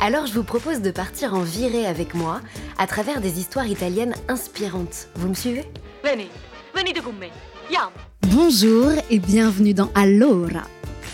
Alors je vous propose de partir en virée avec moi à travers des histoires italiennes inspirantes. Vous me suivez? Veni, venite con me. Bonjour et bienvenue dans Allora.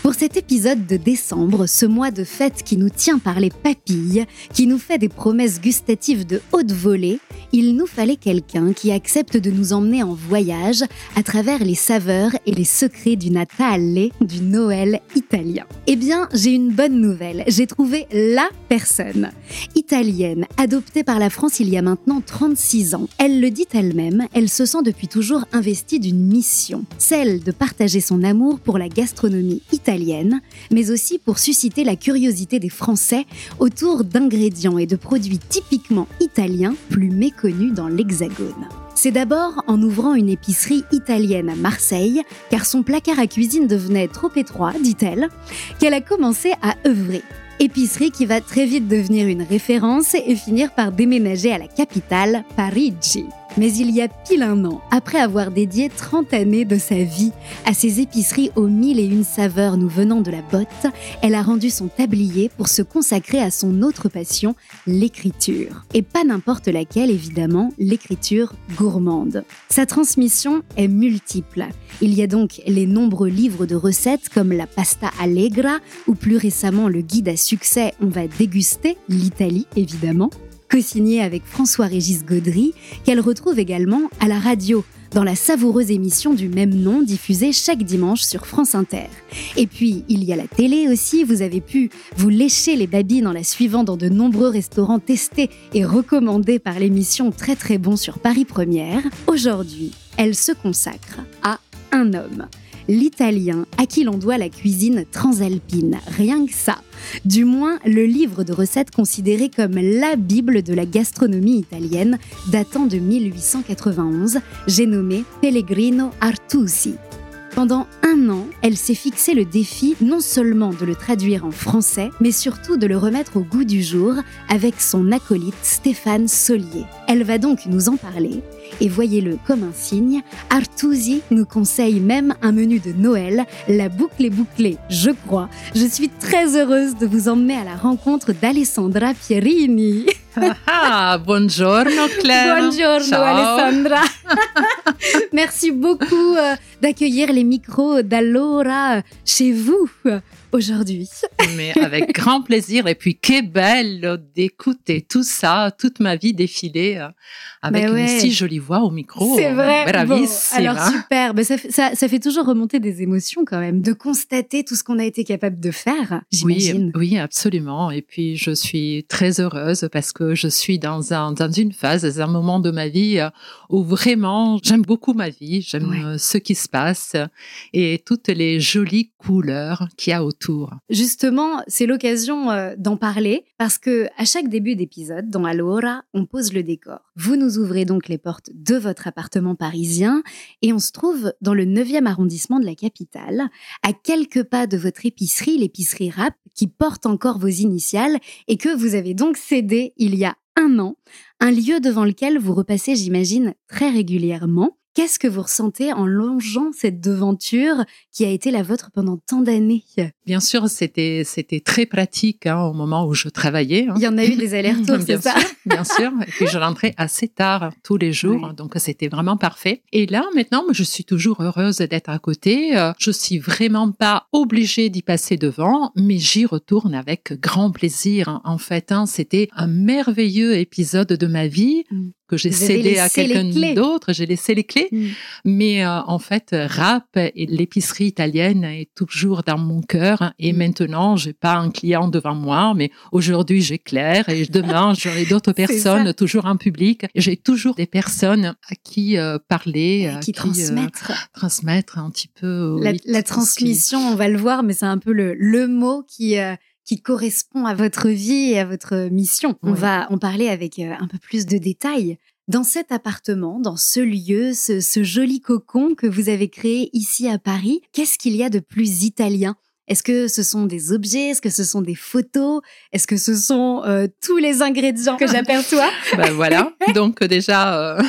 Pour cet épisode de décembre, ce mois de fête qui nous tient par les papilles, qui nous fait des promesses gustatives de haute volée, il nous fallait quelqu'un qui accepte de nous emmener en voyage à travers les saveurs et les secrets du Natale, du Noël italien. Eh bien, j'ai une bonne nouvelle, j'ai trouvé LA personne. Italienne, adoptée par la France il y a maintenant 36 ans, elle le dit elle-même, elle se sent depuis toujours investie d'une mission, celle de partager son amour pour la gastronomie italienne, mais aussi pour susciter la curiosité des Français autour d'ingrédients et de produits typiquement italiens plus méconnus dans l'Hexagone. C'est d'abord en ouvrant une épicerie italienne à Marseille, car son placard à cuisine devenait trop étroit, dit-elle, qu'elle a commencé à œuvrer. Épicerie qui va très vite devenir une référence et finir par déménager à la capitale, Parigi. Mais il y a pile un an, après avoir dédié 30 années de sa vie à ces épiceries aux mille et une saveurs nous venant de la botte, elle a rendu son tablier pour se consacrer à son autre passion, l'écriture. Et pas n'importe laquelle, évidemment, l'écriture gourmande. Sa transmission est multiple. Il y a donc les nombreux livres de recettes comme la pasta allegra ou plus récemment le guide à succès On va déguster, l'Italie évidemment co-signé avec François-Régis Gaudry, qu'elle retrouve également à la radio, dans la savoureuse émission du même nom diffusée chaque dimanche sur France Inter. Et puis, il y a la télé aussi, vous avez pu vous lécher les babines en la suivant dans de nombreux restaurants testés et recommandés par l'émission Très Très Bon sur Paris Première. Aujourd'hui, elle se consacre à un homme l'italien à qui l'on doit la cuisine transalpine, rien que ça. Du moins, le livre de recettes considéré comme la Bible de la gastronomie italienne, datant de 1891, j'ai nommé Pellegrino Artusi. Pendant un an, elle s'est fixé le défi non seulement de le traduire en français, mais surtout de le remettre au goût du jour avec son acolyte Stéphane Solier. Elle va donc nous en parler et voyez-le comme un signe, Artusi nous conseille même un menu de Noël, la boucle est bouclée, je crois. Je suis très heureuse de vous emmener à la rencontre d'Alessandra Pierini. Ah, buongiorno Claire. Buongiorno Ciao. Alessandra. Merci beaucoup euh, d'accueillir les micros d'Allora chez vous aujourd'hui. Mais avec grand plaisir. Et puis, que belle d'écouter tout ça, toute ma vie défiler euh, avec Mais ouais. une si jolie voix au micro. C'est vrai. Bon, alors hein. super. Ben, ça, fait- ça, ça fait toujours remonter des émotions quand même, de constater tout ce qu'on a été capable de faire, j'imagine. Oui, oui, absolument. Et puis, je suis très heureuse parce que je suis dans, un, dans une phase, dans un moment de ma vie euh, où vraiment j'aime beaucoup ma vie, j'aime Ouais. euh, ce qui se passe et toutes les jolies couleurs qu'il y a autour. Justement, c'est l'occasion euh, d'en parler parce que à chaque début d'épisode, dans Allora, on pose le décor. Vous nous ouvrez donc les portes de votre appartement parisien et on se trouve dans le 9e arrondissement de la capitale, à quelques pas de votre épicerie, l'épicerie Rap, qui porte encore vos initiales et que vous avez donc cédé il y a un an, un lieu devant lequel vous repassez, j'imagine, très régulièrement. Qu'est-ce que vous ressentez en longeant cette devanture qui a été la vôtre pendant tant d'années? Bien sûr, c'était c'était très pratique hein, au moment où je travaillais. hein. Il y en a eu des allers-retours, c'est ça? sûr, Bien sûr. Et puis je rentrais assez tard tous les jours, donc c'était vraiment parfait. Et là, maintenant, je suis toujours heureuse d'être à côté. Euh, Je suis vraiment pas obligée d'y passer devant, mais j'y retourne avec grand plaisir. En fait, hein, c'était un merveilleux épisode de ma vie Mm. Que j'ai cédé à quelqu'un d'autre. J'ai laissé les clés. Mm. Mais euh, en fait, rap et l'épicerie italienne est toujours dans mon cœur. Et Mm. maintenant, j'ai pas un client devant moi, mais aujourd'hui, j'ai Claire et demain, j'aurai d'autres personnes ça. toujours en public. J'ai toujours des personnes à qui euh, parler, à qui euh, transmettre. transmettre un petit peu. la, oui, qui- transmission, on va le voir, mais c'est un peu le, le mot qui, euh, qui correspond à votre vie et à votre mission. On va en parler avec euh, un peu plus de détails. Dans cet appartement, dans ce lieu, ce, ce joli cocon que vous avez créé ici à Paris, qu'est-ce qu'il y a de plus italien? Est-ce que ce sont des objets? Est-ce que ce sont des photos? Est-ce que ce sont euh, tous les ingrédients que j'aperçois? Ben voilà. Donc déjà, euh,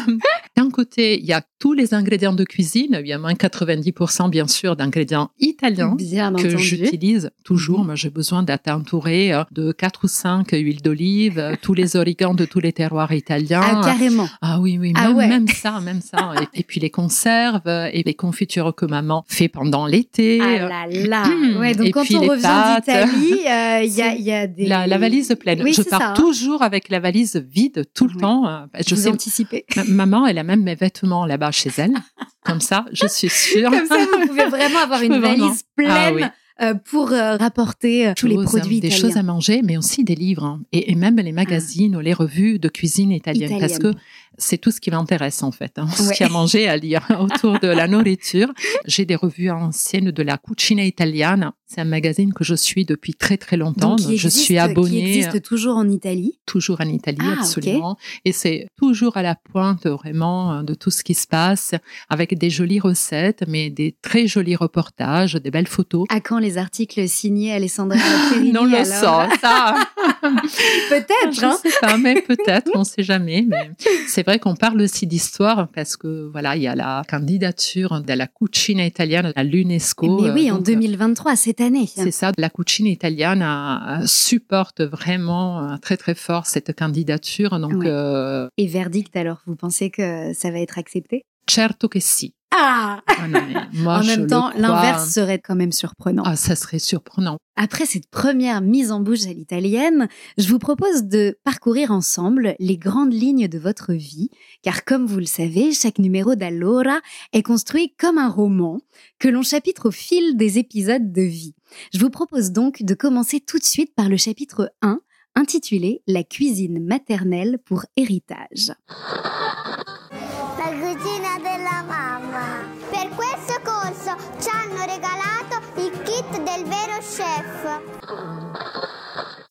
d'un côté, il y a tous les ingrédients de cuisine. Il y a moins 90% bien sûr d'ingrédients italiens Bien que j'utilise toujours. Mhm. Moi, j'ai besoin d'être entourée euh, de quatre ou cinq huiles d'olive, euh, tous les origans de tous les terroirs italiens. Ah, carrément. Ah oui, oui, Ah même, ouais. même ça, même ça. Et, et puis les conserves euh, et les confitures que maman fait pendant l'été. Ah là là. Hmm. Ouais, donc Et quand puis on les revient d'Italie, euh, il y, a, il y a des... La, la valise pleine. Oui, je pars ça. toujours avec la valise vide tout le Oui. temps. euh, Je Vous sais, anticipez. ma- maman, elle a même mes vêtements là-bas chez elle. Comme ça, je suis sûre. Comme ça, vous pouvez vraiment avoir une valise pleine Ah oui. euh, pour euh, rapporter euh, tous les produits des italiens. choses à manger, mais aussi des livres hein. et, et même les magazines ou les revues de cuisine italienne, parce que Italienne. C'est tout ce qui m'intéresse en fait, hein, ce Ouais. qui a mangé à lire autour de la nourriture. J'ai des revues anciennes de la Cucina Italiana. C'est un magazine que je suis depuis très très longtemps. Donc, je suis abonnée Qui existe toujours en Italie. toujours en Italie, Ah, absolument. Et c'est toujours à la pointe vraiment de tout ce qui se passe, avec des jolies recettes, mais des très jolis reportages, des belles photos. À quand les articles signés Alessandra Perini non, le ça. Peut-être, Je hein sais pas, mais peut-être, on sait jamais. Mais c'est vrai qu'on parle aussi d'histoire parce que voilà, il y a la candidature de la cucina italienne à l'UNESCO. Mais oui, euh, en donc, 2023, cette année. C'est ça, la cucina italienne euh, supporte vraiment euh, très très fort cette candidature. Donc, Ouais. euh, Et verdict, alors, vous pensez que ça va être accepté? Certo che sì. Ah non, mais moi, En même temps, l'inverse serait quand même surprenant. Ah, ça serait surprenant. Après cette première mise en bouche à l'italienne, je vous propose de parcourir ensemble les grandes lignes de votre vie, car comme vous le savez, chaque numéro d'Allora est construit comme un roman que l'on chapitre au fil des épisodes de vie. Je vous propose donc de commencer tout de suite par le chapitre 1, intitulé La cuisine maternelle pour héritage. La cucina Oh.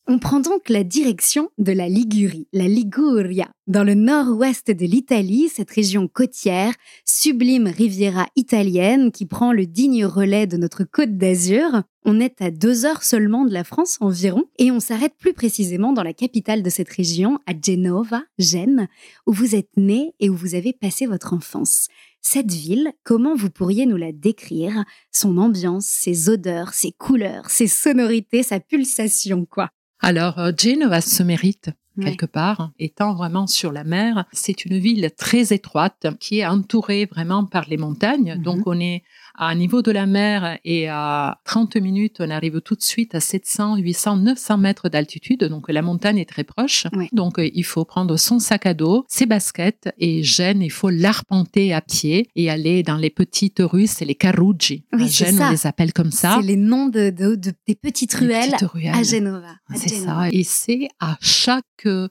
On prend donc la direction de la Ligurie, la Liguria, dans le nord-ouest de l'Italie, cette région côtière, sublime riviera italienne qui prend le digne relais de notre côte d'Azur. On est à deux heures seulement de la France environ et on s'arrête plus précisément dans la capitale de cette région, à Genova, Gênes, où vous êtes né et où vous avez passé votre enfance. Cette ville, comment vous pourriez nous la décrire? Son ambiance, ses odeurs, ses couleurs, ses sonorités, sa pulsation, quoi. Alors, euh, Genova se mérite quelque part, étant vraiment sur la mer. C'est une ville très étroite qui est entourée vraiment par les montagnes. Mhm. Donc, on est à niveau de la mer et à 30 minutes, on arrive tout de suite à 700, 800, 900 mètres d'altitude. Donc, la montagne est très proche. Ouais. Donc, euh, il faut prendre son sac à dos, ses baskets et Gênes, il faut l'arpenter à pied et aller dans les petites rues, c'est les caruggi. Oui, Gênes, on les appelle comme ça. C'est les noms de, de- de- des petites Les ruelles petites ruelles. à Genova. C'est ça. Et c'est à chaque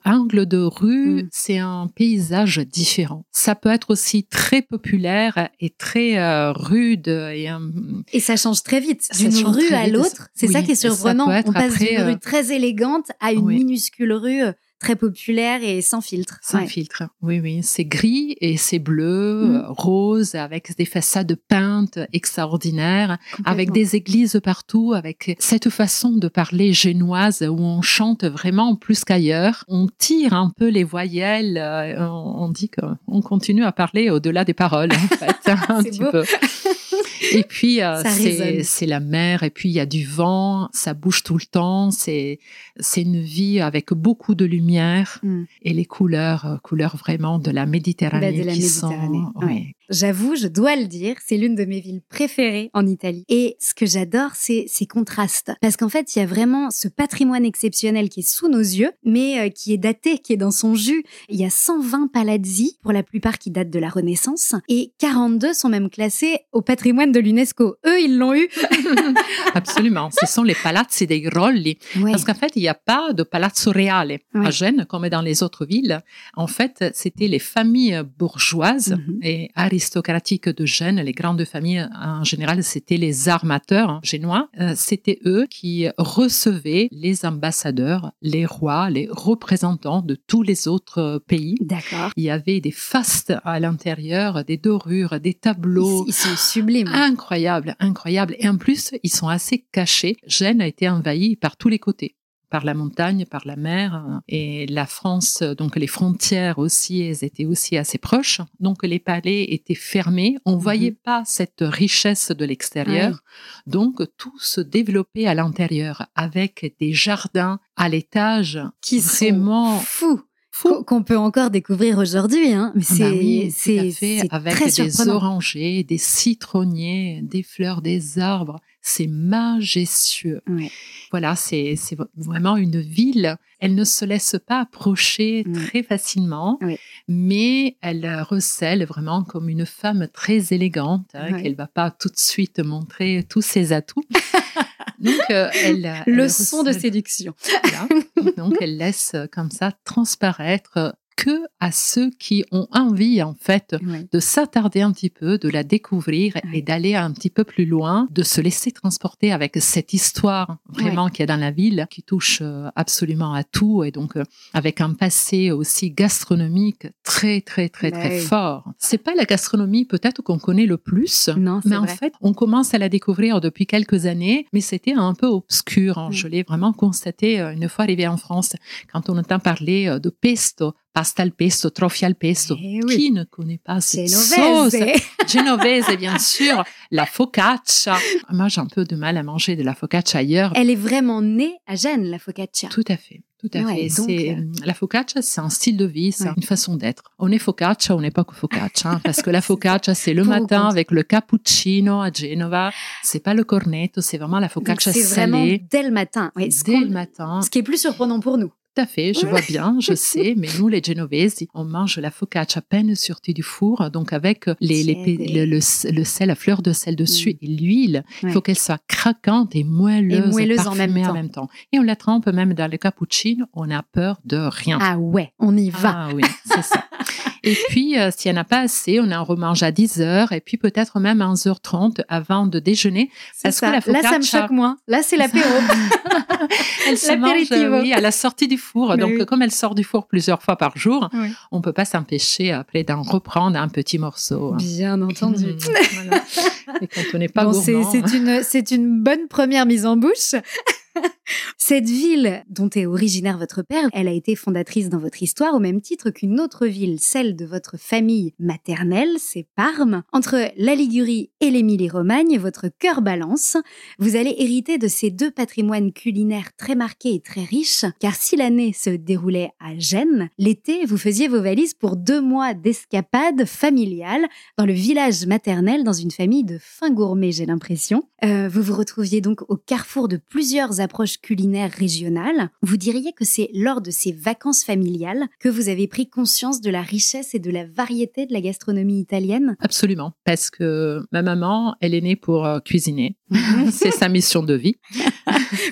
angle de rue, Mm. c'est un paysage différent. Ça peut être aussi très populaire et très euh, rude et euh, Et ça change très vite, d'une rue à l'autre. C'est Oui, ça qui est surprenant. On passe d'une euh, rue très élégante à une oui. minuscule rue euh, très populaire et sans filtre. sans Ouais. filtre. Oui, oui. C'est gris et c'est bleu, Mm. rose, avec des façades peintes extraordinaires, avec des églises partout, avec cette façon de parler génoise où on chante vraiment plus qu'ailleurs. On tire un peu les voyelles. on, dit qu'on continue à parler au-delà des paroles, en fait, un petit beau. peu. Et puis, euh, c'est la mer, et puis il y a du vent, ça bouge tout le temps. C'est c'est une vie avec beaucoup de lumière Mm. et les couleurs, euh, couleurs vraiment de la Méditerranée Bah, de la qui Méditerranée, sont. ouais. J'avoue, je dois le dire, c'est l'une de mes villes préférées en Italie. Et ce que j'adore, c'est ces contrastes. Parce qu'en fait, il y a vraiment ce patrimoine exceptionnel qui est sous nos yeux, mais euh, qui est daté, qui est dans son jus. Il y a 120 palazzi, pour la plupart qui datent de la Renaissance, et 42 sont même classés au patrimoine de l'UNESCO. Eux, ils l'ont eu. Absolument. Ce sont les palazzi dei Grolli. Ouais. Parce qu'en fait, il n'y a pas de palazzo reale Ouais. à Gênes, comme dans les autres villes. En fait, c'était les familles bourgeoises Mhm. et aristocratique de Gênes, les grandes familles en général, c'était les armateurs hein, génois. Euh, c'était eux qui recevaient les ambassadeurs, les rois, les représentants de tous les autres pays. D'accord. Il y avait des fastes à l'intérieur, des dorures, des tableaux. Ils sont sublimes. Incroyable, incroyable. Et en plus, ils sont assez cachés. Gênes a été envahie par tous les côtés par la montagne, par la mer. Et la France, donc les frontières aussi, elles étaient aussi assez proches. Donc les palais étaient fermés. On Mhm. voyait pas cette richesse de l'extérieur. Donc tout se développait à l'intérieur avec des jardins à l'étage Qui vraiment sont fous. fous. Qu'on- peut encore découvrir aujourd'hui, hein. Mais Ah c'est, bah oui, tout c'est, avec très des surprenant. orangers, des citronniers, des fleurs, des arbres. C'est majestueux. Ouais. Voilà, c'est vraiment une ville. Elle ne se laisse pas approcher Mm. très facilement, Oui. mais elle recèle vraiment comme une femme très élégante, hein, qu'elle va pas tout de suite montrer tous ses atouts. Donc, euh, elle, elle Leçon de séduction. voilà. Donc, elle laisse comme ça transparaître que à ceux qui ont envie, en fait, de s'attarder un petit peu, de la découvrir et d'aller un petit peu plus loin, de se laisser transporter avec cette histoire vraiment qu'il y a dans la ville, qui touche euh, absolument à tout et donc euh, avec un passé aussi gastronomique très très très très oui. fort. C'est pas la gastronomie peut-être qu'on connaît le plus. Non, Mais en fait, on commence à la découvrir depuis quelques années, mais c'était un peu obscur. hein. Je l'ai vraiment constaté euh, une fois arrivé en France, quand on entend parler de pesto, pasta al pesto, trofia al pesto. Eh oui. Qui ne connaît pas cette Genovese. sauce? Genovese, bien sûr. La focaccia. Moi, j'ai un peu de mal à manger de la focaccia ailleurs. Elle est vraiment née à Gênes, la focaccia. Tout à fait. Tout à Ouais, fait. donc, euh, La focaccia, c'est un style de vie, c'est Ouais. une façon d'être. On est focaccia, on n'est pas que focaccia, hein, parce que la focaccia, c'est le matin avec le cappuccino à Genova. C'est pas le cornetto, c'est vraiment la focaccia c'est vraiment salée. dès le matin. Ouais, Dès le matin, ce qui est plus surprenant pour nous. Tout à fait, je vois bien, je sais, mais nous, les Genovesi, on mange la focaccia à peine sortie du four, donc avec les, le, le, le sel, la fleur de sel dessus Mm. et l'huile. Il Ouais. faut qu'elle soit craquante et moelleuse, Et moelleuse en même temps. en même temps. Et on la trempe même dans le cappuccino, on a peur de rien. Ah ouais, on y va. Ah oui, c'est ça. Et puis, euh, s'il n'y en a pas assez, on en remange à 10 heures et puis peut-être même à 11h30 avant de déjeuner. Parce que la Là, ça me focaccia- choque moins. Là, c'est l'apéro. Elle se mange oui, à la sortie du four. Mais Donc, oui. comme elle sort du four plusieurs fois par jour, Oui. on peut pas s'empêcher après d'en reprendre un petit morceau. hein. Bien entendu. Mmh, voilà. Et quand on n'est pas Bon, c'est une, c'est une bonne première mise en bouche. Cette ville dont est originaire votre père, elle a été fondatrice dans votre histoire au même titre qu'une autre ville, celle de votre famille maternelle, c'est Parme. Entre la Ligurie et l'Émilie-Romagne, votre cœur balance. Vous allez hériter de ces deux patrimoines culinaires très marqués et très riches, car si l'année se déroulait à Gênes, l'été, vous faisiez vos valises pour deux mois d'escapade familiale dans le village maternel, dans une famille de fins gourmets, j'ai l'impression. Euh, vous vous retrouviez donc au carrefour de plusieurs approches culinaires régionales. Vous diriez que c'est lors de ces vacances familiales que vous avez pris conscience de la richesse et de la variété de la gastronomie italienne? Absolument, parce que ma maman, elle est née pour euh, cuisiner. c'est sa mission de vie.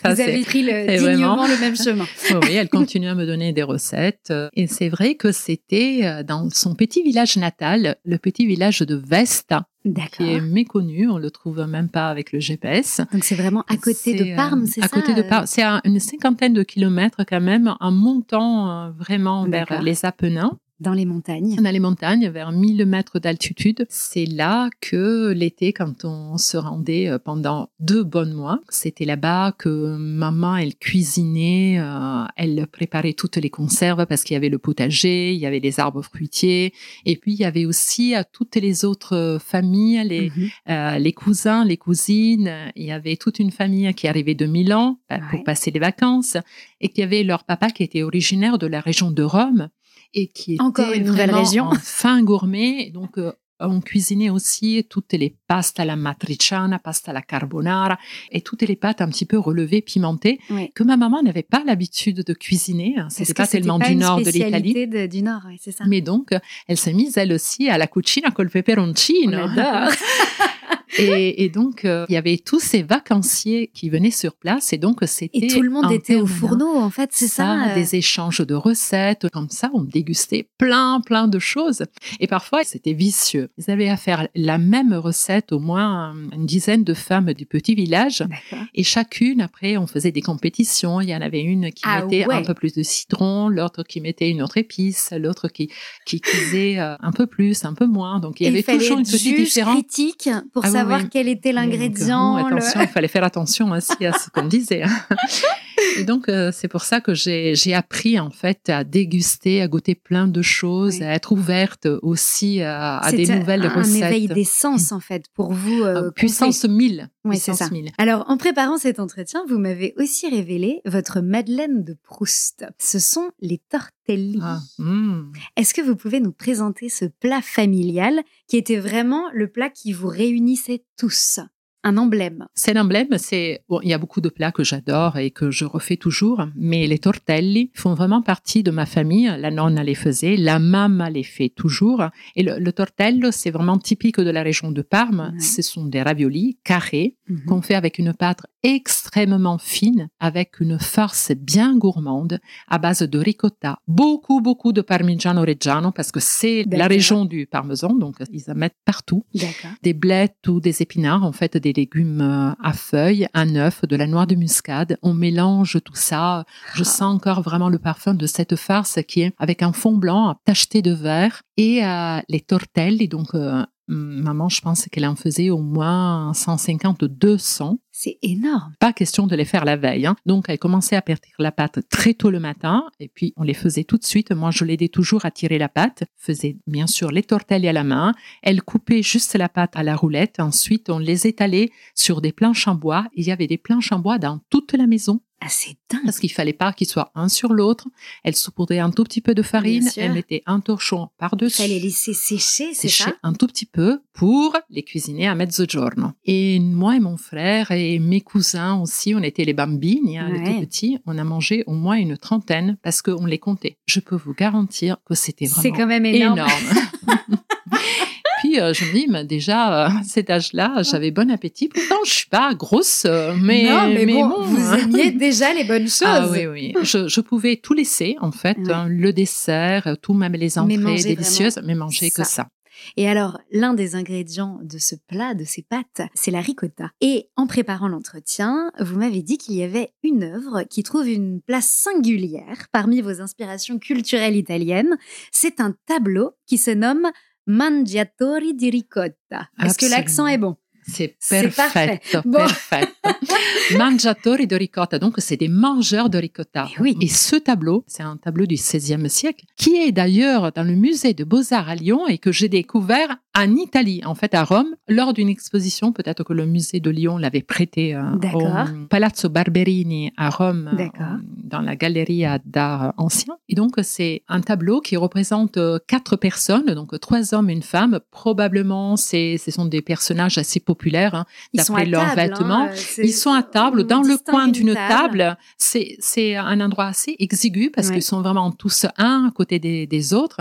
Ça, Vous avez pris le, dignement vraiment- le même chemin. Oui, oui, elle continue à me donner des recettes. euh, Et c'est vrai que c'était euh, dans son petit village natal, le petit village de Vesta, qui est méconnu. On le trouve même pas avec le GPS. Donc c'est vraiment à côté C'est, de Parme, euh, c'est À ça côté de euh? Parme. C'est à une cinquantaine de kilomètres quand même, en montant euh, vraiment vers les Apennins. Dans les montagnes. Dans les montagnes, vers 1000 mètres d'altitude. C'est là que l'été, quand on se rendait euh, pendant deux bons mois, c'était là-bas que maman, elle cuisinait, euh, elle préparait toutes les conserves parce qu'il y avait le potager, il y avait les arbres fruitiers, et puis il y avait aussi euh, toutes les autres familles, les, Mhm. euh, les cousins, les cousines. Il y avait toute une famille qui arrivait de Milan pour Ouais. passer les vacances et qui avait leur papa qui était originaire de la région de Rome et qui était Encore une nouvelle région. fin gourmet. Donc, euh, on cuisinait aussi toutes les pastes à la matriciana, pasta à la carbonara et toutes les pâtes un petit peu relevées, pimentées, que ma maman n'avait pas l'habitude de cuisiner. hein. C'était pas tellement pas du une nord de l'Italie. de- du nord, ouais, c'est ça. Mais donc, elle s'est mise elle aussi à la cucina col peperoncino. On adore. Et, et donc, euh, il y avait tous ces vacanciers qui venaient sur place. Et donc, c'était. Et tout le monde était au permanence fourneau, en fait, c'est ça. euh. Des échanges de recettes. Comme ça, on dégustait plein, plein de choses. Et parfois, c'était vicieux. Ils avaient à faire la même recette, au moins une dizaine de femmes du petit village. Et chacune, après, on faisait des compétitions. Il y en avait une qui Ah mettait ouais. un peu plus de citron, l'autre qui mettait une autre épice, l'autre qui, qui cuisait euh, un peu plus, un peu moins. Donc, il y avait fallait toujours une petite différence. critique pour Ah savoir oui. quel était l'ingrédient. euh, le- il fallait faire attention aussi à ce qu'on disait. Et donc, euh, c'est pour ça que j'ai j'ai appris, en fait, à déguster, à goûter plein de choses, Oui. à être ouverte aussi à, à des nouvelles un recettes. éveil des sens, en fait, pour vous. euh, Euh, puissance 1000. Oui, c'est puissance ça. 1000. Alors, en préparant cet entretien, vous m'avez aussi révélé votre Madeleine de Proust. Ce sont les tortelli. Ah, hmm. Est-ce que vous pouvez nous présenter ce plat familial qui était vraiment le plat qui vous réunissait tous? Un emblème. C'est l'emblème, c'est bon, il y a beaucoup de plats que j'adore et que je refais toujours, mais les tortelli font vraiment partie de ma famille. La nonna les faisait, la mamma les fait toujours. Et le, le tortello, c'est vraiment typique de la région de Parme. Ouais. Ce sont des raviolis carrés Mhm. qu'on fait avec une pâte extrêmement fine, avec une farce bien gourmande à base de ricotta, beaucoup beaucoup de parmigiano reggiano parce que c'est la région du parmesan, donc ils en mettent partout D'accord. des blettes ou des épinards, en fait, des légumes euh, à feuilles, un œuf, de la noix de muscade. On mélange tout ça. Je Ah. sens encore vraiment le parfum de cette farce qui est avec un fond blanc tacheté de vert et euh, les tortelli. Donc, euh, maman, je pense qu'elle en faisait au moins 150, 200 C'est énorme. pas question de les faire la veille. hein. Donc, elle commençait à perdre la pâte très tôt le matin et puis on les faisait tout de suite. Moi, je l'aidais toujours à tirer la pâte, faisait bien sûr les tortelli à la main. Elle coupait juste la pâte à la roulette. Ensuite, on les étalait sur des planches en bois. Il y avait des planches en bois dans toute la maison Ah, c'est dingue. parce qu'il fallait pas qu'ils soient un sur l'autre. Elle saupoudrait un tout petit peu de farine. Elle mettait un torchon par-dessus fallait laisser sécher, c'est sécher ça? un tout petit peu pour les cuisiner à mezzogiorno. Et moi et mon frère et mes cousins aussi, on était les bambini, hein, les Ouais. tout petits, on a mangé au moins une trentaine parce qu'on les comptait. Je peux vous garantir que c'était C'est vraiment quand même énorme. énorme. Puis euh, je me dis, mais déjà à cet âge-là, j'avais bon appétit. Pourtant, je suis pas grosse, euh, mais, non, mais, bon, bon, vous hein. aimiez déjà les bonnes choses. Ah oui, oui. Je, je pouvais tout laisser, en fait, hein, le dessert, tout, même les entrées délicieuses, mais manger que ça. Et alors, l'un des ingrédients de ce plat, de ces pâtes, c'est la ricotta. Et en préparant l'entretien, vous m'avez dit qu'il y avait une œuvre qui trouve une place singulière parmi vos inspirations culturelles italiennes. C'est un tableau qui se nomme Mangiatori di ricotta. Est-ce que l'accent est bon? C'est parfait. perfetto, Bon. perfetto. Mangiatori de ricotta, donc c'est des mangeurs de ricotta. Eh oui. Et ce tableau, c'est un tableau du XVIe siècle, qui est d'ailleurs dans le musée de Beaux-Arts à Lyon et que j'ai découvert en Italie, en fait à Rome, lors d'une exposition. Peut-être que le musée de Lyon l'avait prêté euh, au Palazzo Barberini à Rome, euh, dans la galerie d'art ancien. Et donc c'est un tableau qui représente euh, quatre personnes, donc trois hommes et une femme. Probablement, ce sont des personnages assez populaires. hein, d'après leurs table, hein, vêtements. Ils sont à table, dans le coin une d'une table. C'est, c'est un endroit assez exigu parce Ouais. qu'ils sont vraiment tous un à côté des, des autres.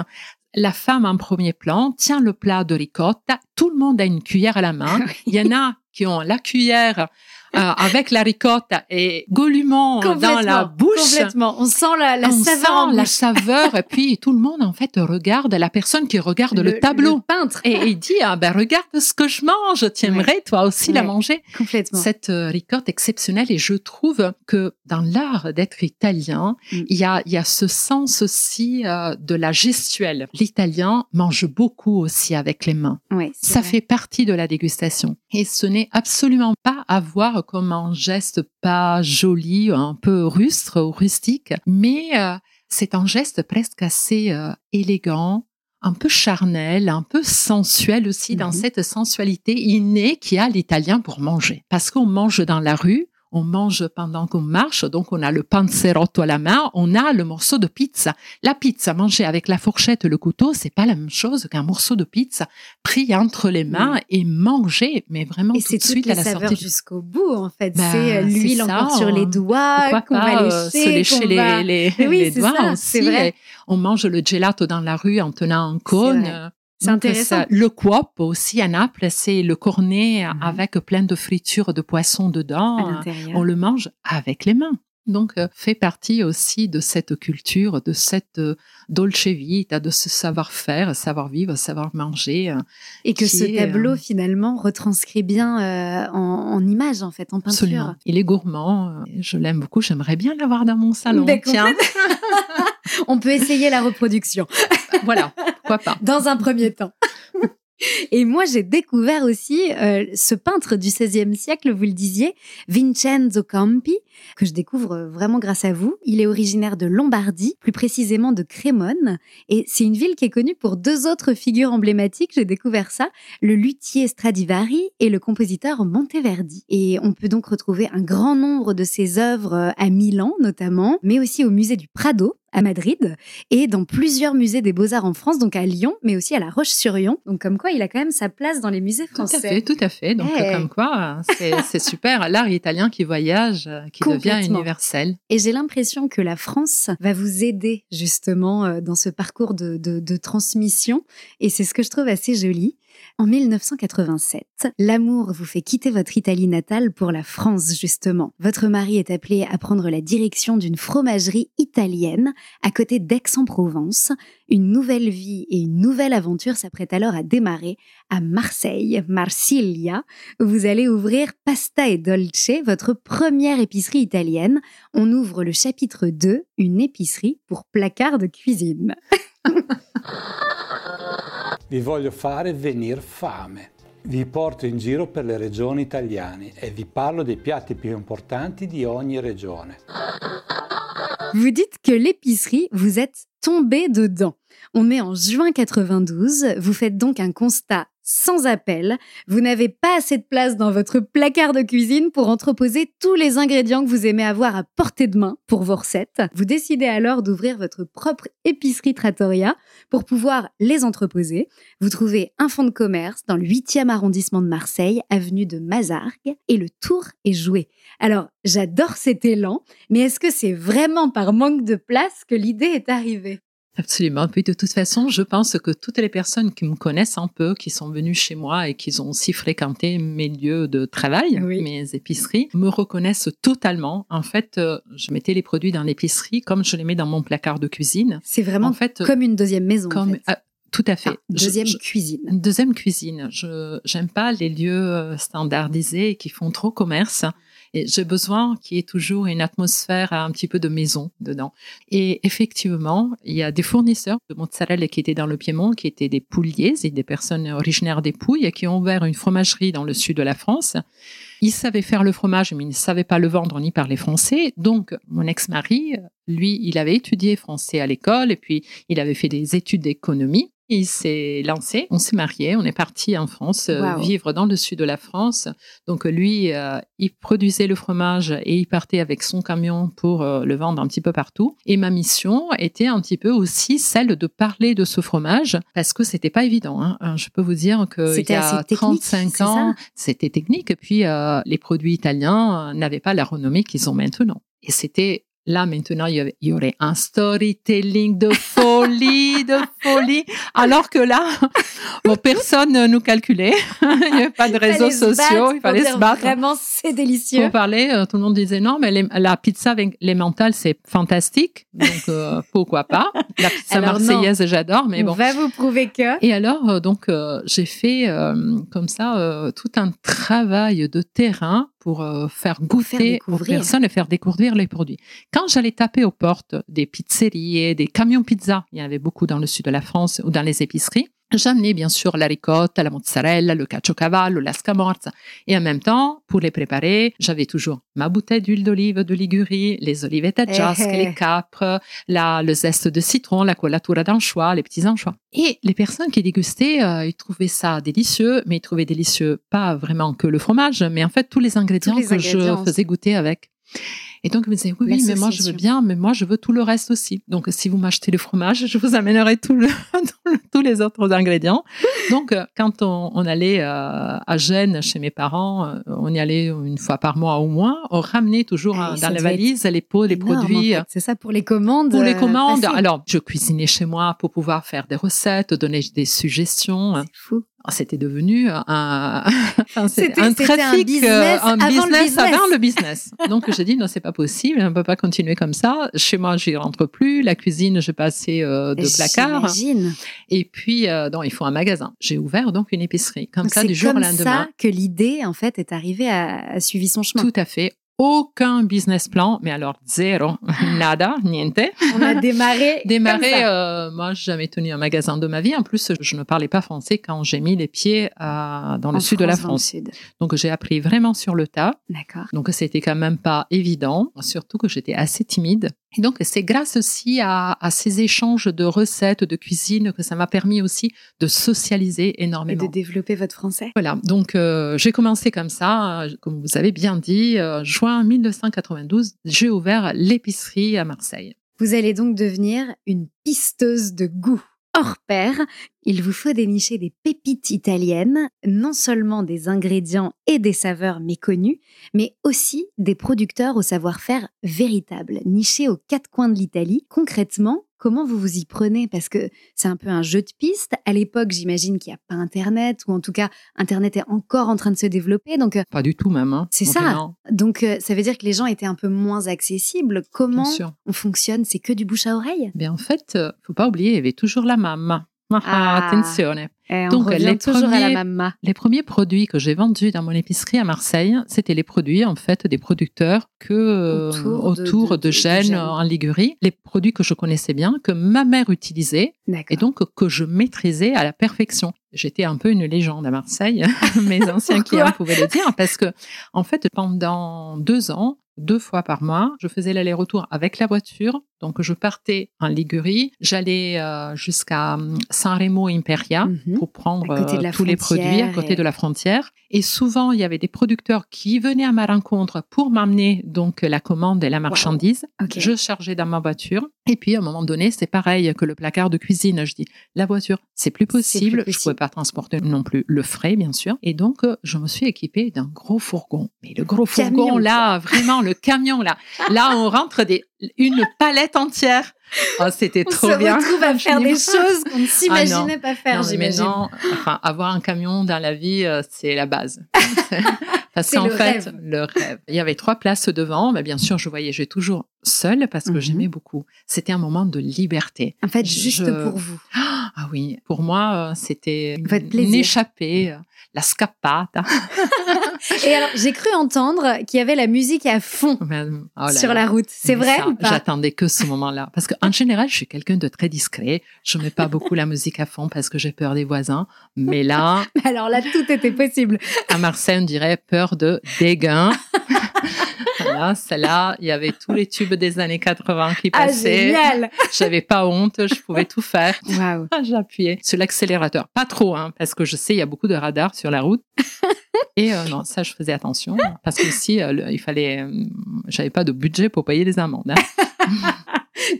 La femme en premier plan tient le plat de ricotta. Tout le monde a une cuillère à la main. Il y en a qui ont la cuillère euh, avec la ricotta et goulûment dans la bouche. Complètement. On sent la, la On saveur en sent la saveur et puis tout le monde en fait regarde la personne qui regarde le, tableau Le peintre. et il dit ah ben regarde ce que je mange tu aimerais toi aussi la Ouais. manger Complètement. cette euh, ricotta exceptionnelle et je trouve que dans l'art d'être italien Mm. il y a il y a ce sens aussi euh, de la gestuelle l'italien mange beaucoup aussi avec les mains Ouais, ça vrai. fait partie de la dégustation. Et ce n'est absolument pas à voir comme un geste pas joli, un peu rustre ou rustique, mais euh, c'est un geste presque assez euh, élégant, un peu charnel, un peu sensuel aussi dans Mhm. cette sensualité innée qui a l'italien pour manger. Parce qu'on mange dans la rue, on mange pendant qu'on marche, donc on a le panzerotto à la main, on a le morceau de pizza. La pizza mangée avec la fourchette et le couteau, c'est pas la même chose qu'un morceau de pizza pris entre les mains et mangé, mais vraiment Et tout de suite à la sortie. jusqu'au bout, en fait. Ben, c'est euh, l'huile encore sur les doigts qu'on va euh, lécher, se lécher les, va- les, Oui, les c'est doigts ça, aussi. vrai. on mange le gelato dans la rue en tenant un cône. C'est intéressant. le coop aussi à Naples, c'est le cornet Mhm. avec plein de fritures de poisson dedans. On le mange avec les mains. Donc, euh, fait partie aussi de cette culture, de cette euh, dolce vita, de ce savoir-faire, savoir-vivre, savoir-manger. euh, Et que ce est, tableau, euh, finalement, retranscrit bien euh, en, en image, en fait, en peinture. Absolument. Il est gourmand. Je l'aime beaucoup. J'aimerais bien l'avoir dans mon salon. Ben, Tiens, On peut essayer la reproduction voilà. Pourquoi pas dans un premier temps. Et moi, j'ai découvert aussi euh, ce peintre du XVIe siècle, vous le disiez, Vincenzo Campi, que je découvre vraiment grâce à vous. Il est originaire de Lombardie, plus précisément de Crémone, et c'est une ville qui est connue pour deux autres figures emblématiques. J'ai découvert ça, le luthier Stradivari et le compositeur Monteverdi. Et on peut donc retrouver un grand nombre de ses œuvres euh, à Milan notamment, mais aussi au musée du Prado à Madrid et dans plusieurs musées des beaux-arts en France, donc à Lyon, mais aussi à La Roche-sur-Yon. Donc comme quoi, il a quand même sa place dans les musées Tout à français. fait, tout à fait. Donc, comme quoi, c'est super. L'art italien qui voyage, euh, qui devient universel. Et j'ai l'impression que la France va vous aider justement euh, dans ce parcours de, de- de transmission. Et c'est ce que je trouve assez joli. En 1987, l'amour vous fait quitter votre Italie natale pour la France, justement. Votre mari est appelé à prendre la direction d'une fromagerie italienne à côté d'Aix-en-Provence. Une nouvelle vie et une nouvelle aventure s'apprête alors à démarrer à Marseille, Marsiglia. Vous allez ouvrir Pasta e Dolce, votre première épicerie italienne. On ouvre le chapitre 2, une épicerie pour placards de cuisine. Vi voglio fare venir fame. Vi porto in giro per le regioni italiane e vi parlo dei piatti più importanti di ogni regione. Vous dites que l'épicerie, vous êtes tombé dedans. On est en juin 92, vous faites donc un constat sans appel. Vous n'avez pas assez de place dans votre placard de cuisine pour entreposer tous les ingrédients que vous aimez avoir à portée de main pour vos recettes. Vous décidez alors d'ouvrir votre propre épicerie trattoria pour pouvoir les entreposer. Vous trouvez un fonds de commerce dans le 8e arrondissement de Marseille, avenue de Mazargues, et le tour est joué. Alors, j'adore cet élan, mais est-ce que c'est vraiment par manque de place que l'idée est arrivée? Absolument. Puis de toute façon, je pense que toutes les personnes qui me connaissent un peu, qui sont venues chez moi et qui ont aussi fréquenté mes lieux de travail, Oui. mes épiceries, me reconnaissent totalement. En fait, euh, je mettais les produits dans l'épicerie comme je les mets dans mon placard de cuisine. C'est vraiment En fait, comme une deuxième maison. en comme fait. ah, tout à fait. Je- deuxième je- cuisine. Deuxième cuisine. Je j'aime pas les lieux euh, standardisés qui font trop commerce. Et j'ai besoin qu'il y ait toujours une atmosphère un petit peu de maison dedans. Et effectivement, il y a des fournisseurs de mozzarella qui étaient dans le Piémont, qui étaient des pouliers, et des personnes originaires des Pouilles, qui ont ouvert une fromagerie dans le sud de la France. Ils savaient faire le fromage, mais ils ne savaient pas le vendre ni parler français. Donc, mon ex-mari, lui, il avait étudié français à l'école, et puis il avait fait des études d'économie. Il s'est lancé, on s'est marié, on est parti en France, euh, Wow. vivre dans le sud de la France. Donc lui, euh, il produisait le fromage et il partait avec son camion pour euh, le vendre un petit peu partout. Et ma mission était un petit peu aussi celle de parler de ce fromage parce que c'était pas évident. hein. Euh, Je peux vous dire que il y a technique, 35 c'est ans, c'était technique. Et puis euh, les produits italiens euh, n'avaient pas la renommée qu'ils ont maintenant. Et c'était Là, maintenant, il y, aurait un storytelling de folie, de folie. Alors que là, bon, personne ne nous calculait. il n'y avait pas de réseaux sociaux. Il fallait se battre. Vraiment, c'est délicieux. Pour parler, euh, tout le monde disait non, mais les- la pizza avec les mentales, c'est fantastique. Donc, euh, pourquoi pas? La pizza Alors, marseillaise, j'adore, mais On bon. va vous prouver que. Et alors, euh, donc, euh, j'ai fait euh, comme ça tout un travail de terrain pour faire faire goûter aux découvrir. personnes et faire découvrir les produits. Quand j'allais taper aux portes des pizzeries des camions pizza, il y en avait beaucoup dans le sud de la France ou dans les épiceries, j'amenais bien sûr la ricotta, la mozzarella, le caciocavallo, la scamorza. Et en même temps, pour les préparer, j'avais toujours ma bouteille d'huile d'olive de Ligurie, les olivettes à jasque, Eh eh. les capres, la, le zeste de citron, la collatura d'anchois, les petits anchois. Et les personnes qui dégustaient, euh, ils trouvaient ça délicieux, mais ils trouvaient délicieux pas vraiment que le fromage, mais en fait tous les ingrédients les que ingrédients. je faisais goûter avec. Et donc, il me disait, oui, oui, mais moi, je veux bien, mais moi, je veux tout le reste aussi. Donc, si vous m'achetez le fromage, je vous amènerai tout le, tous les autres ingrédients. Donc, euh, quand on, on allait euh, à Gênes chez mes parents, euh, on y allait une fois par mois au moins, on ramenait toujours Ah, dans être valises les pots, les Énorme, en produits. fait. C'est ça pour les commandes. Pour les commandes, alors je cuisinais chez moi pour pouvoir faire des recettes, donner des suggestions. C'est fou. C'était devenu un, c'est un un trafic, business euh, un avant le business business. avant le business. Donc j'ai dit non, c'est pas possible, on peut pas continuer comme ça. Chez moi, j'y rentre plus. La cuisine, je passais euh, de placard. Et puis, euh, non, il faut un magasin. J'ai ouvert donc une épicerie. Comme Donc, ça, C'est du jour au comme lendemain. ça que l'idée, en fait, est arrivée à, à suivre son chemin. Tout à fait. Aucun business plan, mais alors zéro, nada, niente. On a démarré. comme Démarrer, ça. euh, moi, j'ai jamais tenu un magasin de ma vie. En plus, je ne parlais pas français quand j'ai mis les pieds à- dans le sud de la France. Donc, j'ai appris vraiment sur le tas. D'accord. Donc, c'était quand même pas évident, surtout que j'étais assez timide. Et donc, c'est grâce aussi à, à ces échanges de recettes, de cuisine, que ça m'a permis aussi de socialiser Et énormément. de développer votre français. Voilà, donc euh, j'ai commencé comme ça, comme vous avez bien dit, euh, juin 1992, j'ai ouvert l'épicerie à Marseille. Vous allez donc devenir une pisteuse de goût hors pair. Il vous faut dénicher des pépites italiennes, non seulement des ingrédients et des saveurs méconnus, mais aussi des producteurs au savoir-faire véritable, nichés aux quatre coins de l'Italie. Concrètement, comment vous vous y prenez? Parce que c'est un peu un jeu de piste. À l'époque, j'imagine qu'il n'y a pas Internet, ou en tout cas, Internet est encore en train de se dévouloper. Donc, euh, Pas du tout même. hein. C'est ça. non, donc euh, ça veut dire que les gens étaient un peu moins accessibles. Comment bien on fonctionne? C'est que du bouche à oreille? Mais en fait, euh, faut pas oublier, il y avait toujours la maman. Ah, Ah. On Donc, les toujours à la premiers- mama. Les premiers produits que j'ai vendus dans mon épicerie à Marseille, c'était les produits en fait des producteurs que euh, Autour autour, de- de, de- de Gênes, Gênes. en Ligurie, les produits que je connaissais bien, que ma mère utilisait et donc que je maîtrisais à la perfection. J'étais un peu une légende à Marseille, mes anciens clients pouvaient le dire, parce que en fait pendant deux ans, deux fois par mois, je faisais l'aller-retour avec la voiture. Donc je partais en Ligurie, j'allais euh, jusqu'à hum, San Remo Imperia Mhm. pour prendre euh, tous les produits à côté et- de la frontière. Et souvent, il y avait des producteurs qui venaient à ma rencontre pour m'amener donc la commande et la marchandise. Je chargeais dans ma voiture. Et puis, à un moment donné, c'est pareil que le placard de cuisine. Je dis, la voiture, c'est plus possible. plus Je pouvais pas transporter non plus le frais, bien sûr. Et donc, euh, je me suis équipée d'un gros fourgon. Mais le gros Camion, fourgon, là, vraiment, le camion, là. Là, on rentre des, une palette entière. Oh, c'était on trop se bien. retrouve à faire des choses qu'on ne s'imaginait pas faire, j'imagine. enfin, avoir un camion dans la vie, euh, c'est la base. parce qu'en fait, rêve. le rêve. Il y avait trois places devant, mais bien sûr, je voyageais toujours seule parce que Mhm. j'aimais beaucoup. C'était un moment de liberté. En fait, juste je- pour vous. Ah oui, pour moi, euh, c'était une échappée, euh, la scappata. Et alors, j'ai cru entendre qu'il y avait la musique à fond Oh là sur là. la route. C'est vrai J'attendais que ce moment-là. Parce qu'en général, je suis quelqu'un de très discret. Je mets pas beaucoup la musique à fond parce que j'ai peur des voisins. Mais là, Alors là, tout était possible. à Marseille, on dirait peur de dégain. Voilà, celle-là, il y avait tous les tubes des années 80 qui Ah, passaient. génial J'avais pas honte, je pouvais tout faire. Waouh J'appuyais sur l'accélérateur. Pas trop, hein, parce que je sais, il y a beaucoup de radars sur la route. Et euh, non, ça, je faisais attention. Parce que aussi, euh, il fallait. euh, J'avais pas de budget pour payer les amendes. hein.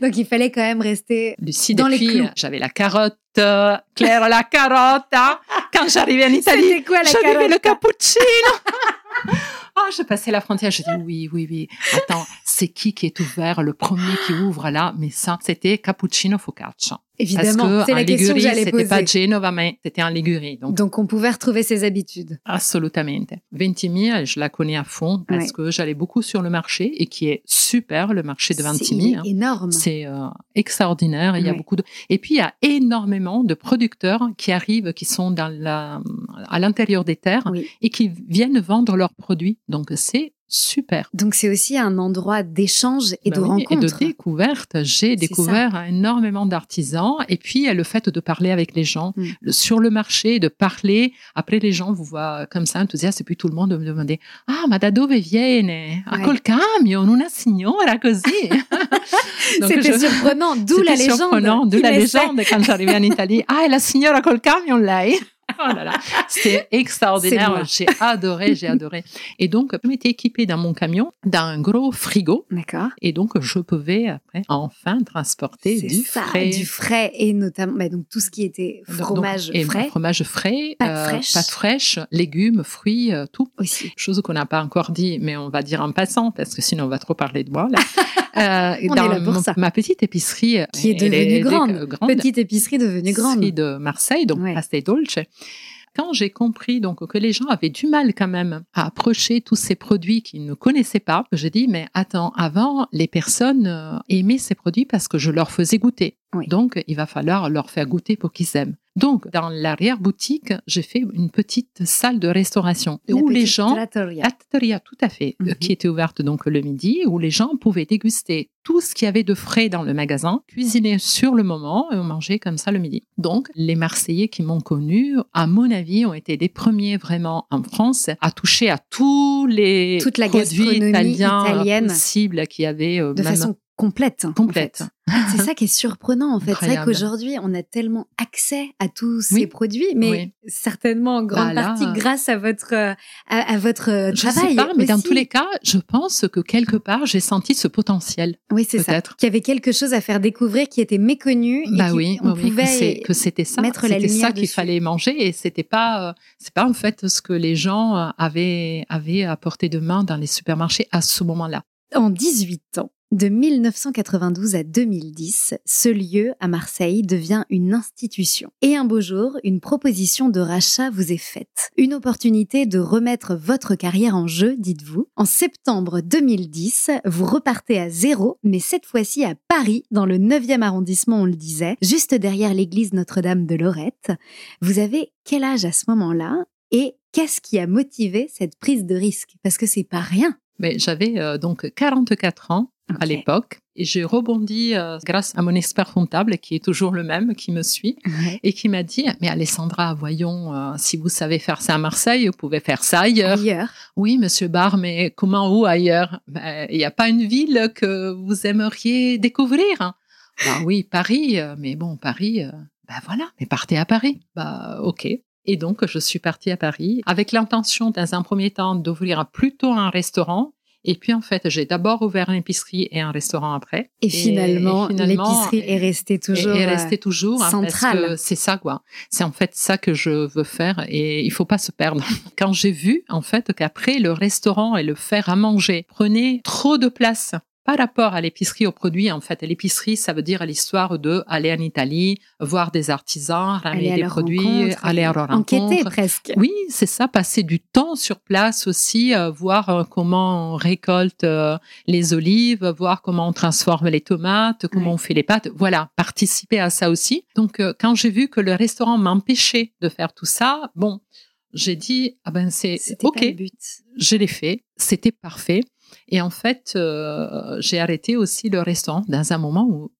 Donc, il fallait quand même rester... Lucide, Dans les euh, j'avais la carotte. euh, Claire, la carotte. hein. Quand j'arrivais en Italie, j'avais le cappuccino. Oh, je passais la frontière, je dis oui, oui, oui. Attends, c'est qui qui est ouvert, le premier qui ouvre là Mais ça, c'était cappuccino focaccia. Évidemment, c'est que la en question que Ligurie, j'allais c'était poser. pas Genova, mais c'était en Ligurie. Donc, Donc, on pouvait retrouver ses habitudes. Assolutamente. Ventimiglia, je la connais à fond parce Ouais. que j'allais beaucoup sur le marché et qui est super, le marché de C'est Ventimiglia. énorme. C'est euh, extraordinaire. Il y a beaucoup de. Et puis il y a énormément de producteurs qui arrivent, qui sont dans la, à l'intérieur des terres Oui. et qui viennent vendre leurs produits. Donc c'est super. Donc, c'est aussi un endroit d'échange et Bah de oui, rencontre. Et de découverte. J'ai découvert énormément d'artisans. Et puis, a le fait de parler avec les gens Mm. le- sur le marché, de parler. Après, les gens vous voient comme ça, enthousiastes. Et puis, tout le monde me demandait Ah, ma da dove viene? Ouais. col camion, una signora così. C'était je- surprenant, d'où la C'était légende. surprenant, d'où la légende quand j'arrivais en Italie. Ah, la signora col camion, lei? Oh là là, c'était extraordinaire. J'ai adoré, j'ai adoré. Et donc, je m'étais équipée dans mon camion d'un gros frigo. D'accord. Et donc, je pouvais après enfin transporter du ça, frais. Du frais et notamment bah, donc tout ce qui était fromage Donc, et frais fromage frais, Pâtes fraîches. pâtes fraîches, légumes, fruits, euh, tout. aussi. Chose qu'on n'a pas encore dit, mais on va dire en passant, parce que sinon on va trop parler de moi. Là. Euh, On est dans là pour mon- ça. ma petite épicerie, Qui est devenue grande. euh, grande Petite épicerie devenue grande. de Marseille, donc Ouais. Pasta Dolce. Quand j'ai compris donc que les gens avaient du mal quand même à approcher tous ces produits qu'ils ne connaissaient pas, j'ai dit mais attends, avant les personnes euh, aimaient ces produits parce que je leur faisais goûter. Oui. Donc il va falloir leur faire goûter pour qu'ils aiment. Donc dans l'arrière boutique, j'ai fait une petite salle de restauration où les gens trattoria. tout à fait, euh, Mhm. qui était ouverte donc le midi, où les gens pouvaient déguster tout ce qu'il y avait de frais dans le magasin, cuisiner sur le moment et on mangeait comme ça le midi. Donc, les Marseillais qui m'ont connu, à mon avis, ont été les premiers vraiment en France à toucher à tous les Toute la produits italiens italienne. possibles qu'il y avait euh, de même façon complète. en complète. fait. C'est ça qui est surprenant en fait. C'est vrai qu'aujourd'hui, on a tellement accès à tous ces produits, mais Oui. certainement en grande Bah là, partie grâce à votre, euh, à, à votre euh, Je travail. sais pas, mais dans tous les cas, je pense que quelque part, j'ai senti ce potentiel. Oui, c'est ça. Qu'il y avait quelque chose à faire découvrir qui était méconnu. Bah oui, on oui, pouvait que c'était ça, c'était ça qu'il fallait manger et c'était pas, euh, c'est pas en fait ce que les gens avaient avaient à portée de main dans les supermarchés à ce moment-là. En 18 ans, de 1992 à 2010, ce lieu à Marseille devient une institution. Et un beau jour, une proposition de rachat vous est faite. Une opportunité de remettre votre carrière en jeu, dites-vous. En septembre 2010, vous repartez à zéro, mais cette fois-ci à Paris, dans le 9e arrondissement, on le disait, juste derrière l'église Notre-Dame de Lorette. Vous avez quel âge à ce moment-là et qu'est-ce qui a motivé cette prise de risque? Parce que c'est pas rien. Mais j'avais euh, donc 44 ans à l'époque et j'ai rebondi euh, grâce à mon expert comptable qui est toujours le même, qui me suit Ouais. et qui m'a dit mais Alessandra, voyons, euh, si vous savez faire ça à Marseille, vous pouvez faire ça ailleurs. Ailleurs. Oui, Monsieur Barr, mais comment où ailleurs? Ben, Il n'y a pas une ville que vous aimeriez découvrir hein Bah oui, Paris, euh, mais bon, Paris, euh, ben voilà, mais partez à Paris. Bah ok. Et donc, je suis partie à Paris avec l'intention, dans un premier temps, d'ouvrir plutôt un restaurant. Et puis, en fait, j'ai d'abord ouvert une épicerie et un restaurant après. Et finalement, et finalement, l'épicerie est restée toujours. et, et euh, toujours hein, centrale. parce que c'est ça quoi c'est en fait ça que je veux faire et il faut pas se perdre quand j'ai vu en fait qu'après le restaurant et le faire à manger prenait trop de place par rapport à l'épicerie aux produits, en fait, l'épicerie, ça veut dire l'histoire de aller en Italie, voir des artisans, ramener des produits, aller à leur enquêter rencontre. presque. Oui, c'est ça, passer du temps sur place aussi, euh, voir euh, comment on récolte euh, les olives, voir comment on transforme les tomates, comment Ouais. on fait les pâtes. Voilà, participer à ça aussi. Donc, quand j'ai vu que le restaurant m'empêchait de faire tout ça, bon, j'ai dit, ah ben c'est OK, le but. je l'ai fait, c'était parfait. Et en fait, euh, j'ai arrêté aussi le restaurant dans un moment où,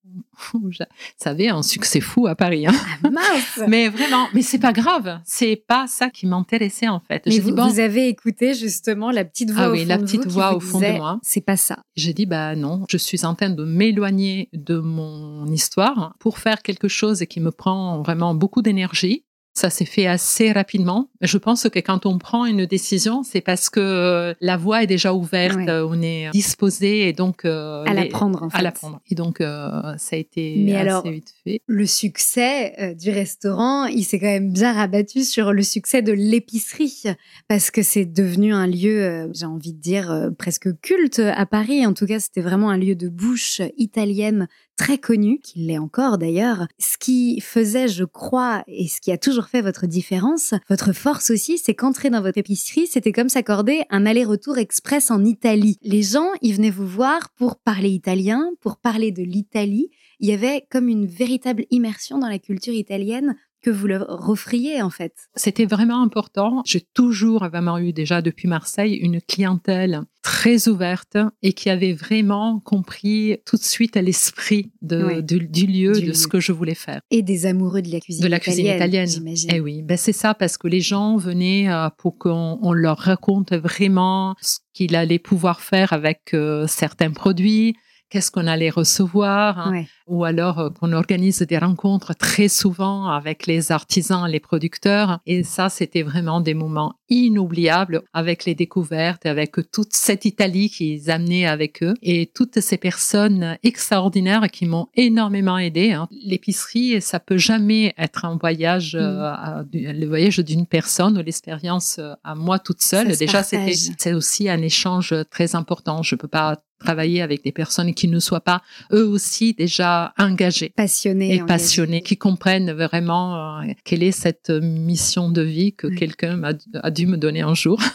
où ça avait un succès fou à Paris. hein. Ah, mince. Mais vraiment, mais c'est pas grave. C'est pas ça qui m'intéressait en fait. Mais vous, dit bon, vous avez écouté justement la petite voix Ah au oui, fond la de petite vous voix au fond de moi. C'est pas ça. j'ai dit bah non, je suis en train de m'éloigner de mon histoire pour faire quelque chose qui me prend vraiment beaucoup d'énergie. Ça s'est fait assez rapidement. Je pense que quand on prend une décision, c'est parce que la voie est déjà ouverte, Ouais. on est disposé et donc euh, À la prendre, en fait. à la prendre. Et donc euh, ça a été Mais assez alors, vite fait. Le succès euh, du restaurant, il s'est quand même bien rabattu sur le succès de l'épicerie parce que c'est devenu un lieu, euh, j'ai envie de dire, euh, presque culte à Paris. En tout cas, c'était vraiment un lieu de bouche italienne très connu, qui l'est encore d'ailleurs. Ce qui faisait, je crois, et ce qui a toujours fait votre différence, votre force aussi, c'est qu'entrer dans votre épicerie, c'était comme s'accorder un aller-retour express en Italie. Les gens, ils venaient vous voir pour parler italien, pour parler de l'Italie. Il y avait comme une véritable immersion dans la culture italienne que vous leur offriez en fait. C'était vraiment important. J'ai toujours vraiment eu déjà depuis Marseille une clientèle très ouverte et qui avait vraiment compris tout de suite à l'esprit de, du, du lieu, Du de lieu. ce que je voulais faire. Et des amoureux de la cuisine De la cuisine italienne. j'imagine. Eh oui, ben c'est ça parce que les gens venaient euh, pour qu'on on leur raconte vraiment ce qu'il allait pouvoir faire avec euh, certains produits, qu'est-ce qu'on allait recevoir, hein, ou alors euh, qu'on organise des rencontres très souvent avec les artisans, les producteurs. Et ça, c'était vraiment des moments inoubliables avec les découvertes, avec toute cette Italie qu'ils amenaient avec eux et toutes ces personnes extraordinaires qui m'ont énormément aidé. Hein. L'épicerie, ça peut jamais être un voyage, mm. euh, le voyage d'une personne ou l'expérience euh, à moi toute seule. Déjà, c'était, c'est aussi un échange très important. Je peux pas travailler avec des personnes qui ne soient pas eux aussi déjà engagées, passionnées et passionnées, qui comprennent vraiment euh, quelle est cette mission de vie que quelqu'un a, dû me donner un jour.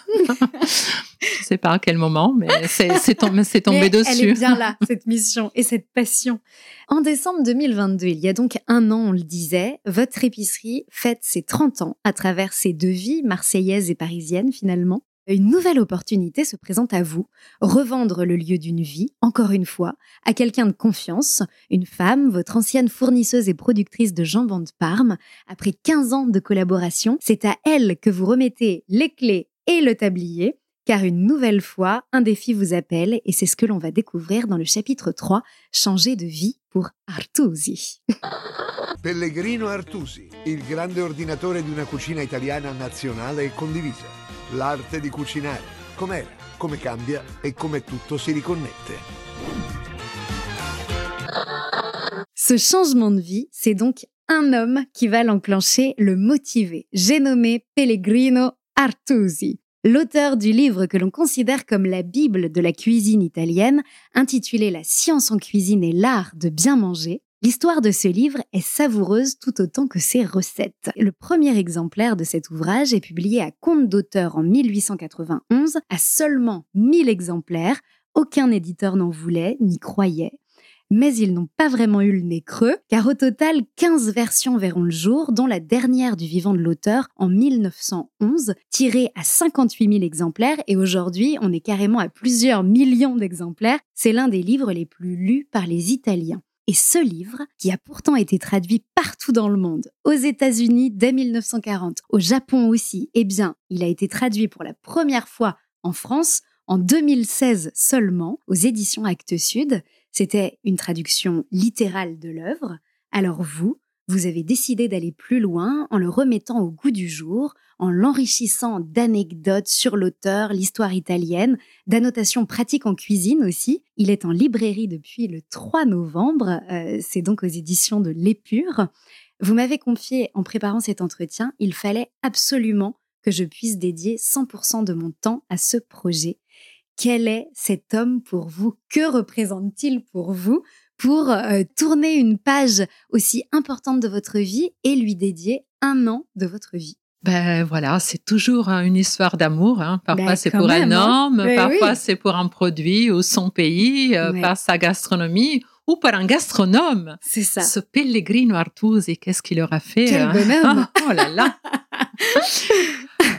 Je sais pas à quel moment, mais c'est tombé, tombé dessus. Elle est bien là, cette mission et cette passion. En décembre 2022, il y a donc un an, on le disait, votre épicerie fête ses 30 ans à travers ses deux vies, marseillaises et parisiennes finalement une nouvelle opportunité se présente à vous. Revendre le lieu d'une vie, encore une fois, à quelqu'un de confiance, une femme, votre ancienne fournisseuse et productrice de jambon de Parme. Après 15 ans de collaboration, c'est à elle que vous remettez les clés et le tablier, car une nouvelle fois, un défi vous appelle et c'est ce que l'on va découvrir dans le chapitre 3, Changer de vie pour Artusi. Pellegrino Artusi, il grande ordinatore di una cucina italiana nazionale e condivisa. L'arte di cucinare, com'era, come cambia et come tutto si riconnette. Ce changement de vie, c'est donc un homme qui va l'enclencher, le motiver. J'ai nommé Pellegrino Artusi, l'auteur du livre que l'on considère comme la Bible de la cuisine italienne, intitulé La science en cuisine et l'art de bien manger, L'histoire de ce livre est savoureuse tout autant que ses recettes. Le premier exemplaire de cet ouvrage est publié à compte d'auteur en 1891 à seulement 1000 exemplaires. Aucun éditeur n'en voulait ni croyait. Mais ils n'ont pas vraiment eu le nez creux, car au total, 15 versions verront le jour, dont la dernière du vivant de l'auteur en 1911, tirée à 58 000 exemplaires, et aujourd'hui, on est carrément à plusieurs millions d'exemplaires. C'est l'un des livres les plus lus par les Italiens. Et ce livre, qui a pourtant été traduit partout dans le monde, aux États-Unis dès 1940, au Japon aussi, eh bien, il a été traduit pour la première fois en France en 2016 seulement, aux éditions Actes Sud. C'était une traduction littérale de l'œuvre. Alors vous, vous avez décidé d'aller plus loin en le remettant au goût du jour, en l'enrichissant d'anecdotes sur l'auteur, l'histoire italienne, d'annotations pratiques en cuisine aussi. Il est en librairie depuis le 3 novembre, euh, c'est donc aux éditions de L'Épure. Vous m'avez confié en préparant cet entretien, il fallait absolument que je puisse dédier 100% de mon temps à ce projet. Quel est cet homme pour vous? Que représente-t-il pour vous? Pour euh, tourner une page aussi importante de votre vie et lui dédier un an de votre vie ben voilà, c'est toujours hein, une histoire d'amour. Hein. Parfois ben, c'est pour un hein. homme, parfois c'est pour un produit ou son pays, euh, par sa gastronomie ou par un gastronome. C'est ça. Ce Pellegrino Artusi, qu'est-ce qu'il aura fait Quel bonhomme Oh là là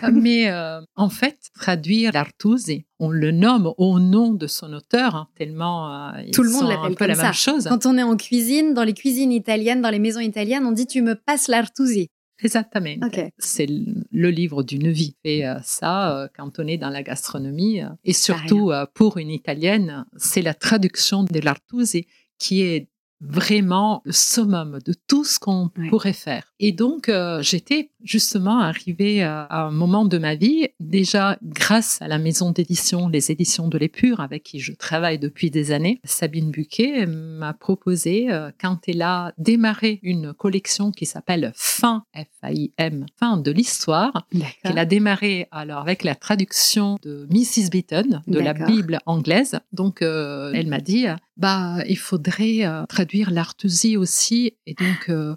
Mais euh, en fait, traduire l'Artusi, on le nomme au nom de son auteur, hein, tellement euh, tout le monde l'appelle comme la ça. Même chose. Quand on est en cuisine, dans les cuisines italiennes, dans les maisons italiennes, on dit tu me passes l'Artusi. Exactement. C'est le livre d'une vie. Et euh, ça, quand on est dans la gastronomie, et surtout pour une italienne, c'est la traduction de l'Artusi qui est vraiment le summum de tout ce qu'on pourrait faire. Et donc, euh, j'étais justement arrivée à, un moment de ma vie, déjà grâce à la maison d'édition, les éditions de l'Épure, avec qui je travaille depuis des années. Sabine Buquet m'a proposé, euh, quand elle a démarré une collection qui s'appelle Fin, F-A-I-M, Fin de l'histoire, qu'elle a démarré alors avec la traduction de Mrs. Beaton, de la Bible anglaise. Donc, euh, elle m'a dit, bah, il faudrait traduire l'artusie aussi. Et donc, oh,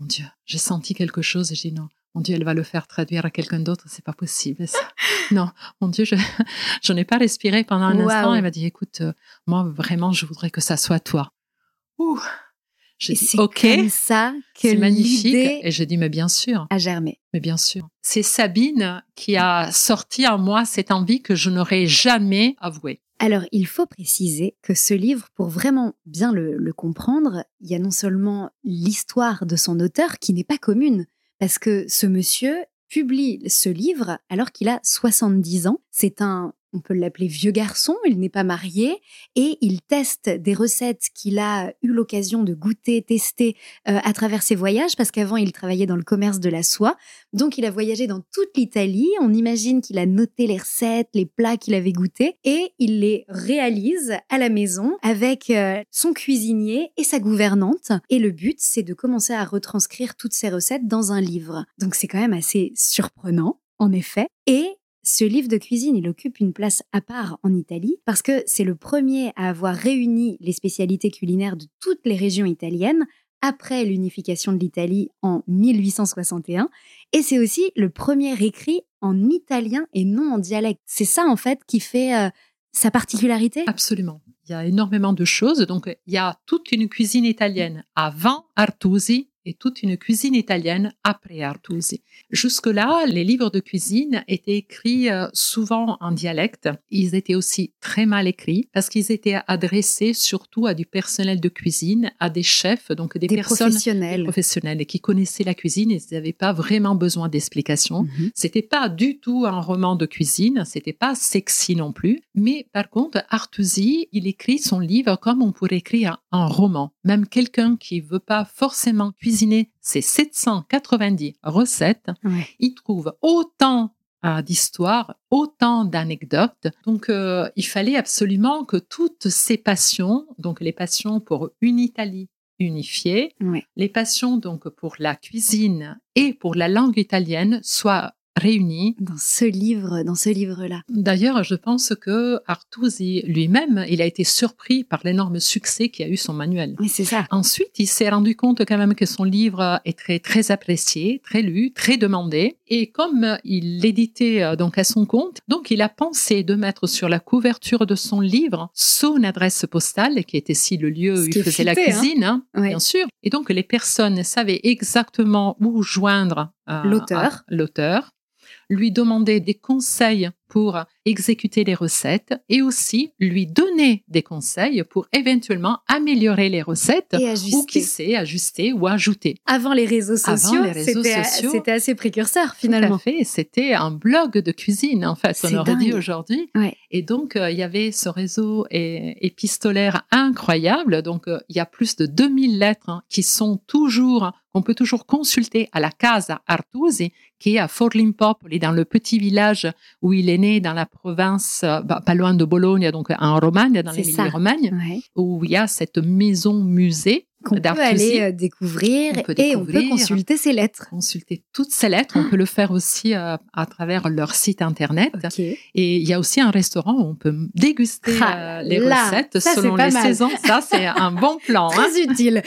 mon Dieu, j'ai senti quelque chose et j'ai dit non, mon Dieu, elle va le faire traduire à quelqu'un d'autre, c'est pas possible. Ça. non, mon Dieu, je, je n'ai pas respiré pendant un instant. Elle m'a dit, écoute, euh, moi vraiment, je voudrais que ça soit toi. Ouh. C'est comme ça que c'est magnifique. Et j'ai dit, mais bien sûr. À germer. Mais bien sûr. C'est Sabine qui a sorti en moi cette envie que je n'aurais jamais avouée. Alors, il faut préciser que ce livre, pour vraiment bien le, comprendre, il y a non seulement l'histoire de son auteur qui n'est pas commune, parce que ce monsieur publie ce livre alors qu'il a 70 ans. C'est un on peut l'appeler vieux garçon, il n'est pas marié, et il teste des recettes qu'il a eu l'occasion de goûter, tester euh, à travers ses voyages, parce qu'avant il travaillait dans le commerce de la soie. Donc il a voyagé dans toute l'Italie, on imagine qu'il a noté les recettes, les plats qu'il avait goûtés, et il les réalise à la maison avec euh, son cuisinier et sa gouvernante. Et le but, c'est de commencer à retranscrire toutes ces recettes dans un livre. Donc c'est quand même assez surprenant, en effet. Et ce livre de cuisine, il occupe une place à part en Italie parce que c'est le premier à avoir réuni les spécialités culinaires de toutes les régions italiennes après l'unification de l'Italie en 1861 et c'est aussi le premier écrit en italien et non en dialecte. C'est ça en fait qui fait euh, sa particularité? Absolument. Il y a énormément de choses. Donc, il y a toute une cuisine italienne avant Artusi et toute une cuisine italienne après Artusi. Jusque-là, les livres de cuisine étaient écrits euh, souvent en dialecte. Ils étaient aussi très mal écrits parce qu'ils étaient adressés surtout à du personnel de cuisine, à des chefs, donc des, personnes professionnels. professionnelles qui connaissaient la cuisine et n'avaient pas vraiment besoin d'explications. Mhm. C'était pas du tout un roman de cuisine, c'était pas sexy non plus. Mais par contre, Artusi, il écrit son livre comme on pourrait écrire un roman. Même quelqu'un qui veut pas forcément cuisiner ses 790 recettes, Ouais. il trouve autant euh, d'histoires, autant d'anecdotes. Donc, euh, il fallait absolument que toutes ces passions, donc les passions pour une Italie unifiée, les passions donc pour la cuisine et pour la langue italienne soient réunies. Dans ce livre, dans ce livre-là. D'ailleurs, je pense que Artusi lui-même, il a été surpris par l'énorme succès qu'a eu son manuel. Oui, c'est ça. Ensuite, il s'est rendu compte quand même que son livre est très, très apprécié, très lu, très demandé. Et comme il l'éditait euh, donc à son compte, donc il a pensé de mettre sur la couverture de son livre son adresse postale, qui était ici le lieu où il faisait la hein. cuisine, hein, Ouais. bien sûr. Et donc les personnes savaient exactement où joindre euh, l'auteur, lui demander des conseils pour exécuter les recettes et aussi lui donner des conseils pour éventuellement améliorer les recettes Et ou qui sait ajuster ou ajouter. Avant les réseaux sociaux, c'était assez précurseur Tout finalement. à fait, c'était un blog de cuisine en fait, on aurait dit aujourd'hui. Ouais. Et donc euh, il y avait ce réseau épistolaire incroyable. Donc euh, il y a plus de 2000 lettres hein, qui sont toujours qu'on peut toujours consulter à la Casa Artusi qui est à Forlimpopoli dans le petit village où il est né dans la province euh, bah, pas loin de Bologne donc en Romagne dans C'est l'Émilie-Romagne Ouais. où il y a cette maison musée Qu'on peut aller euh, découvrir On peut et on peut découvrir. consulter ses lettres. consulter toutes ces lettres. On peut le faire aussi euh, à travers leur site internet. Et il y a aussi un restaurant où on peut déguster Ah euh, les là, recettes ça, selon les mal. saisons. Ça, c'est un bon plan. hein. Très utile.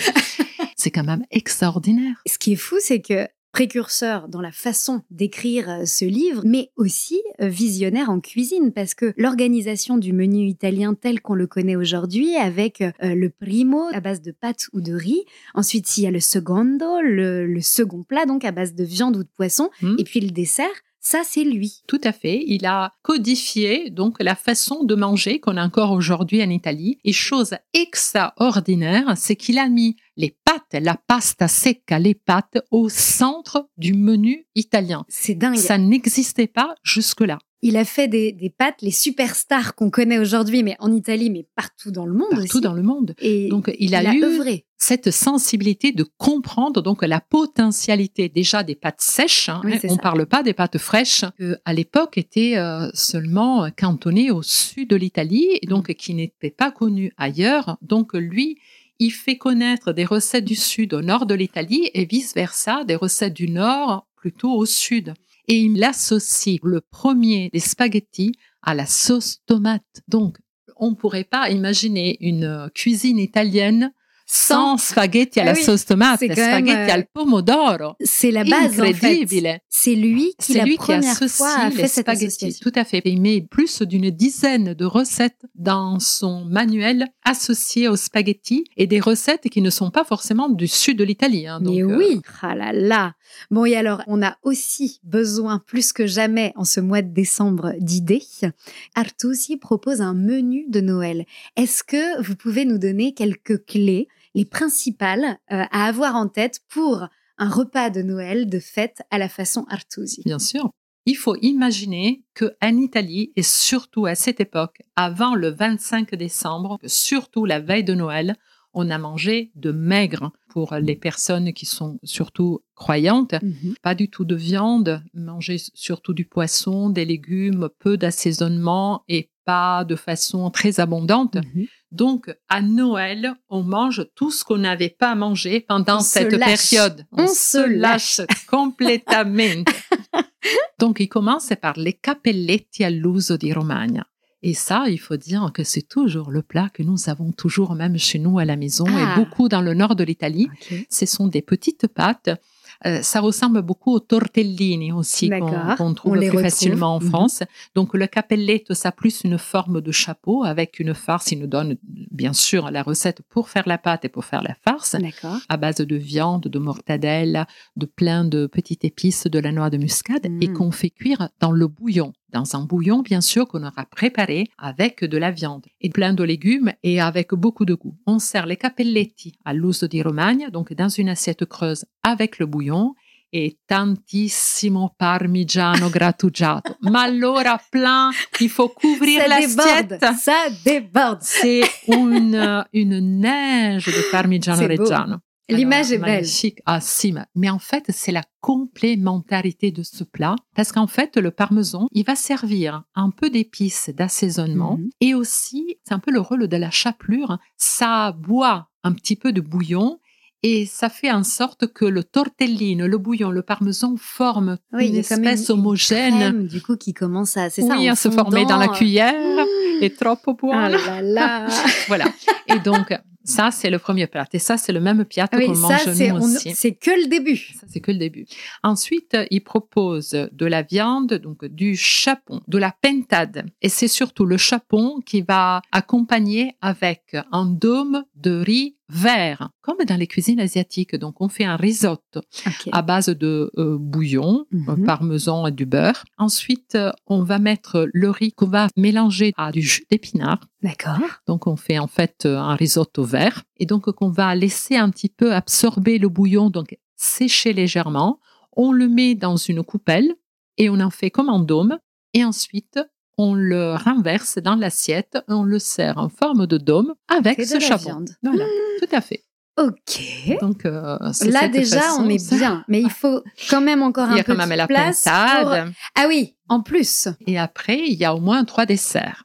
C'est quand même extraordinaire. Ce qui est fou, c'est que précurseur dans la façon d'écrire euh, ce livre, mais aussi euh, visionnaire en cuisine, parce que l'organisation du menu italien tel qu'on le connaît aujourd'hui, avec euh, le primo à base de pâtes ou de riz, ensuite il y a le secondo, le, le second plat donc à base de viande ou de poisson, Hmm. et puis le dessert, ça c'est lui. Tout à fait. Il a codifié donc la façon de manger qu'on a encore aujourd'hui en Italie. Et chose extraordinaire, c'est qu'il a mis les pâtes, la pasta secca, les pâtes au centre du menu italien. C'est dingue. Ça n'existait pas jusque-là. Il a fait des, des pâtes, les superstars qu'on connaît aujourd'hui, mais en Italie, mais partout dans le monde Partout aussi. dans le monde. Et Donc, il a, eu œuvré. cette sensibilité de comprendre donc la potentialité déjà des pâtes sèches. hein. Oui, c'est on ça. parle pas des pâtes fraîches qui à l'époque étaient euh, seulement cantonnées au sud de l'Italie et donc qui n'étaient pas connues ailleurs. Donc lui, il fait connaître des recettes du sud au nord de l'Italie et vice versa des recettes du nord plutôt au sud. Et il associe le premier des spaghettis à la sauce tomate. Donc on pourrait pas imaginer une euh, cuisine italienne sans spaghetti à Ah la oui, sauce tomate, même, spaghetti euh, al pomodoro. C'est la base, en fait. Incredibile. C'est lui qui, la lui qui première associe fois a les fait cette spaghettis. association. Tout à fait. Il met plus d'une dizaine de recettes dans son manuel associées aux spaghettis et des recettes qui ne sont pas forcément du sud de l'Italie. hein. Mais euh, oui, ah là là. Bon, et alors, on a aussi besoin, plus que jamais, en ce mois de décembre, d'idées. Artusi propose un menu de Noël. Est-ce que vous pouvez nous donner quelques clés, les principales, euh, à avoir en tête pour un repas de Noël de fête à la façon Artusi Bien sûr. il faut imaginer qu'en Italie, et surtout à cette époque, avant le 25 décembre, surtout la veille de Noël, on a mangé de maigre pour les personnes qui sont surtout croyantes. Mhm. Pas du tout de viande, manger surtout du poisson, des légumes, peu d'assaisonnement et pas de façon très abondante. Mhm. Donc, à Noël, on mange tout ce qu'on n'avait pas mangé pendant On cette période. On se lâche. complètement. Donc, il commence par les cappelletti all'uso di Romagna. Et ça, il faut dire que c'est toujours le plat que nous avons toujours même chez nous à la maison Ah. et beaucoup dans le nord de l'Italie. Ce sont des petites pâtes. Euh, ça ressemble beaucoup aux tortellini aussi qu'on On trouve les plus retrouve. facilement en Mhm. France. Donc le cappelletto, ça a plus une forme de chapeau avec une farce. Il nous donne bien sûr la recette pour faire la pâte et pour faire la farce D'accord. à base de viande, de mortadelle, de plein de petites épices, de la noix de muscade et Mm. qu'on fait cuire dans le bouillon. Dans un bouillon, bien sûr, qu'on aura préparé avec de la viande et plein de légumes et avec beaucoup de goût. On sert les cappelletti all'uso di Romagna, donc dans une assiette creuse avec le bouillon et tantissimo parmigiano grattugiato. Ma allora plein, il faut couvrir Ça l'assiette. déborde. Ça déborde. C'est une, une neige de parmigiano reggiano. L'image est belle. magnifique. Ah si, mais- en fait, c'est la complémentarité de ce plat parce qu'en fait, le parmesan, il va servir un peu d'épices d'assaisonnement Mhm. et aussi, c'est un peu le rôle de la chapelure, ça boit un petit peu de bouillon et ça fait en sorte que le tortellino, le bouillon, le parmesan forment Oui, une espèce une- une homogène. crème, du coup, qui commence à, c'est ça, oui, en à se former dans la fondant. cuillère et trop Ah buono. là là. Voilà. Et donc, ça, c'est le premier plat. Et ça, c'est le même piatto Ah oui, qu'on mange nous on- aussi. c'est que le début. Ça, c'est que le début. Ensuite, il propose de la viande, donc du chapon, de la pentade. Et c'est surtout le chapon qui va accompagner avec un dôme de riz vert, comme dans les cuisines asiatiques. Donc, on fait un risotto à base de euh, bouillon, Mhm. euh, parmesan et du beurre. Ensuite, euh, on va mettre le riz qu'on va mélanger à du jus d'épinard. D'accord. Donc, on fait en fait un risotto vert et donc qu'on va laisser un petit peu absorber le bouillon, donc sécher légèrement. On le met dans une coupelle et on en fait comme un dôme. Et ensuite, on le renverse dans l'assiette. On le sert en forme de dôme avec de ce la viande. Voilà, tout à fait. Ok. Donc, euh, c'est Là déjà, façon, on est bien, mais il faut quand même encore Il y un a peu quand même de la place pour-. Ah oui, en plus. Et après, il y a au moins trois desserts.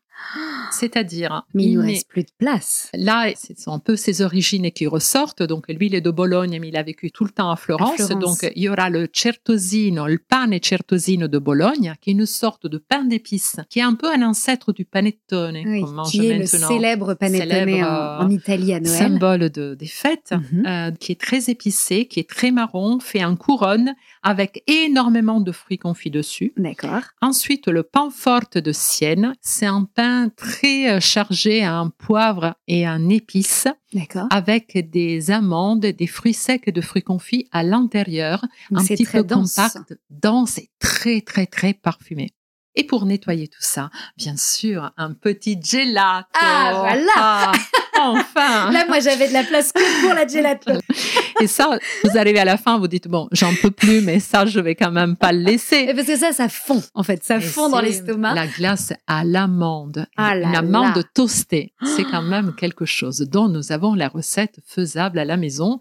C'est-à-dire, Mais il met- reste plus de place. Là, ce sont un peu ses origines qui ressortent. Donc, lui, il est de Bologne, mais il a vécu tout le temps à Florence. À Florence. Donc, il y aura le certosino, le pane certosino de Bologne, qui est une sorte de pain d'épices, qui est un peu un ancêtre du panettone Oui, qu'on mange qui est le célèbre panettone Célèbre, en, en Italie à Noël. Symbole de, des fêtes, Mhm. euh, qui est très épicé, qui est très marron, fait en couronne, avec énormément de fruits confits dessus. D'accord. Ensuite, le pain forte de Sienne, c'est un pain très euh, chargé en poivre et en épices, D'accord. avec des amandes, des fruits secs et de fruits confits à l'intérieur, un c'est petit très peu dense. compact, dense et très très très parfumé. Et pour nettoyer tout ça, bien sûr, un petit gelato. Ah, voilà Ah, Enfin Là, moi, j'avais de la place que pour la gelato. Et ça, vous arrivez à la fin, vous dites, bon, j'en peux plus, mais ça, je vais quand même pas le laisser. Et parce que ça, ça fond, en fait. Ça Et fond dans l'estomac. La glace à l'amande. Ah Une amande toastée. C'est quand même quelque chose dont nous avons la recette faisable à la maison.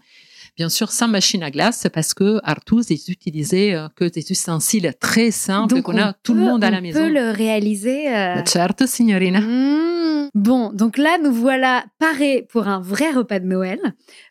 Bien sûr, sans machine à glace, parce que Artus, ils utilisaient euh, que des ustensiles très simples Donc, qu'on a on tout le monde à la on maison. peut le réaliser. euh, Certo, signorina. Mmh. Bon, donc là, nous voilà parés pour un vrai repas de Noël.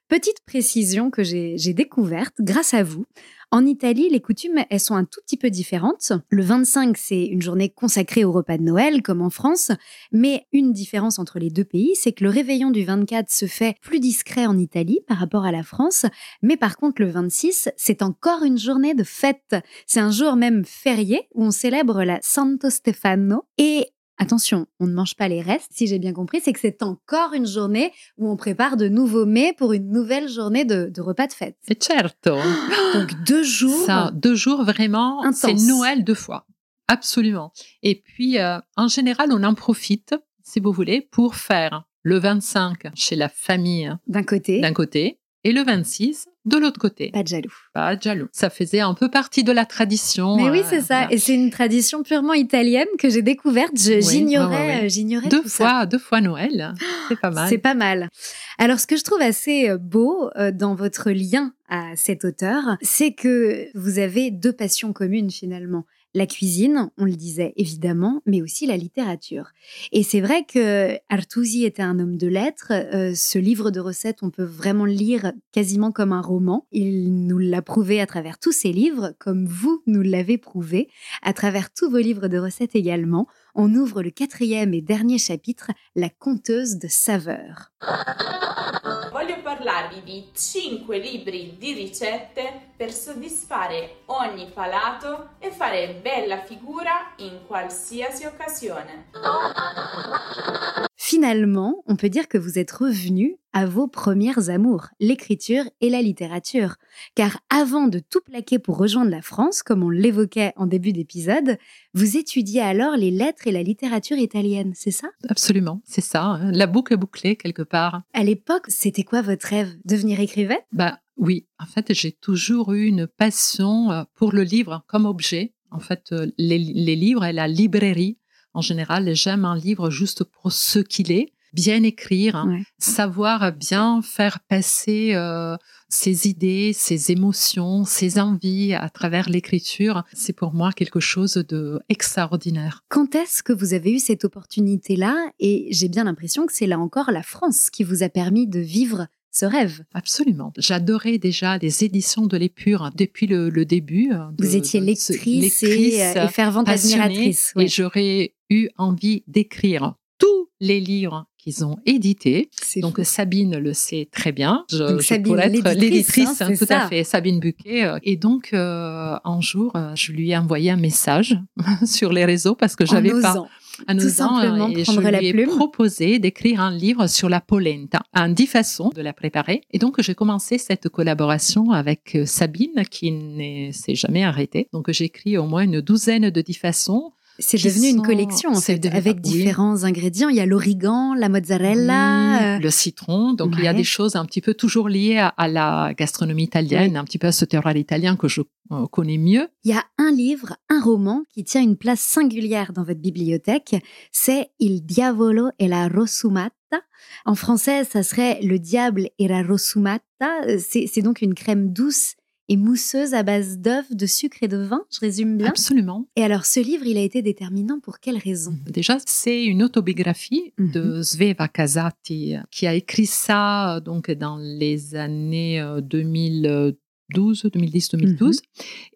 Petite précision que j'ai découverte grâce à vous. En Italie, les coutumes, elles sont un tout petit peu différentes. Le 25, c'est une journée consacrée au repas de Noël, comme en France. Mais une différence entre les deux pays, c'est que le réveillon du 24 se fait plus discret en Italie par rapport à la France. Mais par contre, le 26, c'est encore une journée de fête. C'est un jour même férié où on célèbre la Santo Stefano. Et attention, on ne mange pas les restes, si j'ai bien compris, c'est que c'est encore une journée où on prépare de nouveaux mets pour une nouvelle journée de, de repas de fête. Et certo. Donc deux jours. Ça, deux jours vraiment, c'est Noël deux fois. Absolument. Et puis, euh, en général, on en profite, si vous voulez, pour faire le 25 chez la famille D'un côté. d'un côté et le 26 de l'autre côté. Pas de jaloux. Pas de jaloux. Ça faisait un peu partie de la tradition. Mais oui, euh, c'est ça. voilà. Et c'est une tradition purement italienne que j'ai découverte. Oui, J'ignorais, euh, j'ignorais Deux tout ça. fois, deux fois Noël. C'est pas mal. C'est pas mal. Alors, ce que je trouve assez euh, beau euh, dans votre lien à cet auteur, c'est que vous avez deux passions communes finalement. La cuisine, on le disait évidemment, mais aussi la littérature. Et c'est vrai que Artusi était un homme de lettres. Euh, ce livre de recettes, on peut vraiment le lire quasiment comme un roman. Il nous l'a prouvé à travers tous ses livres, comme vous nous l'avez prouvé, à travers tous vos livres de recettes également. On ouvre le quatrième et dernier chapitre, La conteuse de saveurs. Voglio parlarvi di 5 libri di ricette per soddisfare ogni palato e fare bella figura in qualsiasi occasione. Finalement, on peut dire que vous êtes revenu à vos premières amours, l'écriture et la littérature. Car avant de tout plaquer pour rejoindre la France, comme on l'évoquait en début d'épisode, vous étudiez alors les lettres et la littérature italienne, c'est ça? Absolument, c'est ça. La boucle est bouclée quelque part. À l'époque, c'était quoi votre rêve? Devenir écrivain Bah oui, en fait, j'ai toujours eu une passion euh, pour le livre comme objet. En fait, euh, les, les livres et la librairie, en général, j'aime un livre juste pour ce qu'il est, bien écrire, hein, Ouais. savoir bien faire passer euh, ses idées, ses émotions, ses envies à travers l'écriture. C'est pour moi quelque chose de extraordinaire. Quand est-ce que vous avez eu cette opportunité-là? Et j'ai bien l'impression que c'est là encore la France qui vous a permis de vivre ce rêve. Absolument. J'adorais déjà les éditions de l'Épure depuis le, le début. de- Vous étiez de ce- lectrice, et, euh, et fervente admiratrice. ouais. Et j'aurais eu envie d'écrire tous les livres qu'ils ont édités. Donc fou. Sabine le sait très bien. Je, Donc, je Sabine, être l'éditrice, hein, tout ça. à fait, Sabine Buquet. Et donc euh, un jour, euh, je lui ai envoyé un message sur les réseaux parce que j'avais pas Tout osant, simplement et prendre je la lui ai plume. proposé d'écrire un livre sur la polenta, en dix façons de la préparer. Et donc j'ai commencé cette collaboration avec euh, Sabine qui ne s'est jamais arrêtée. Donc j'ai écrit au moins une douzaine de dix façons. C'est devenu une collection en fait, devenu- avec oui. différents ingrédients. Il y a l'origan, la mozzarella. euh, le citron. Donc il y a des choses un petit peu toujours liées à, à la gastronomie italienne, un petit peu à ce terroir italien que je euh, connais mieux. Il y a un livre, un roman qui tient une place singulière dans votre bibliothèque. C'est Il diavolo e la rosumata. En français, ça serait Le diable et la rosumata. Euh, c'est donc une crème douce et mousseuse à base d'œufs, de sucre et de vin. Je résume bien. Absolument. Et alors, ce livre, il a été déterminant pour quelle raison? Déjà, c'est une autobiographie Mhm. de Sveva Casati qui a écrit ça euh, donc dans les années euh, 2012, 2010, 2012.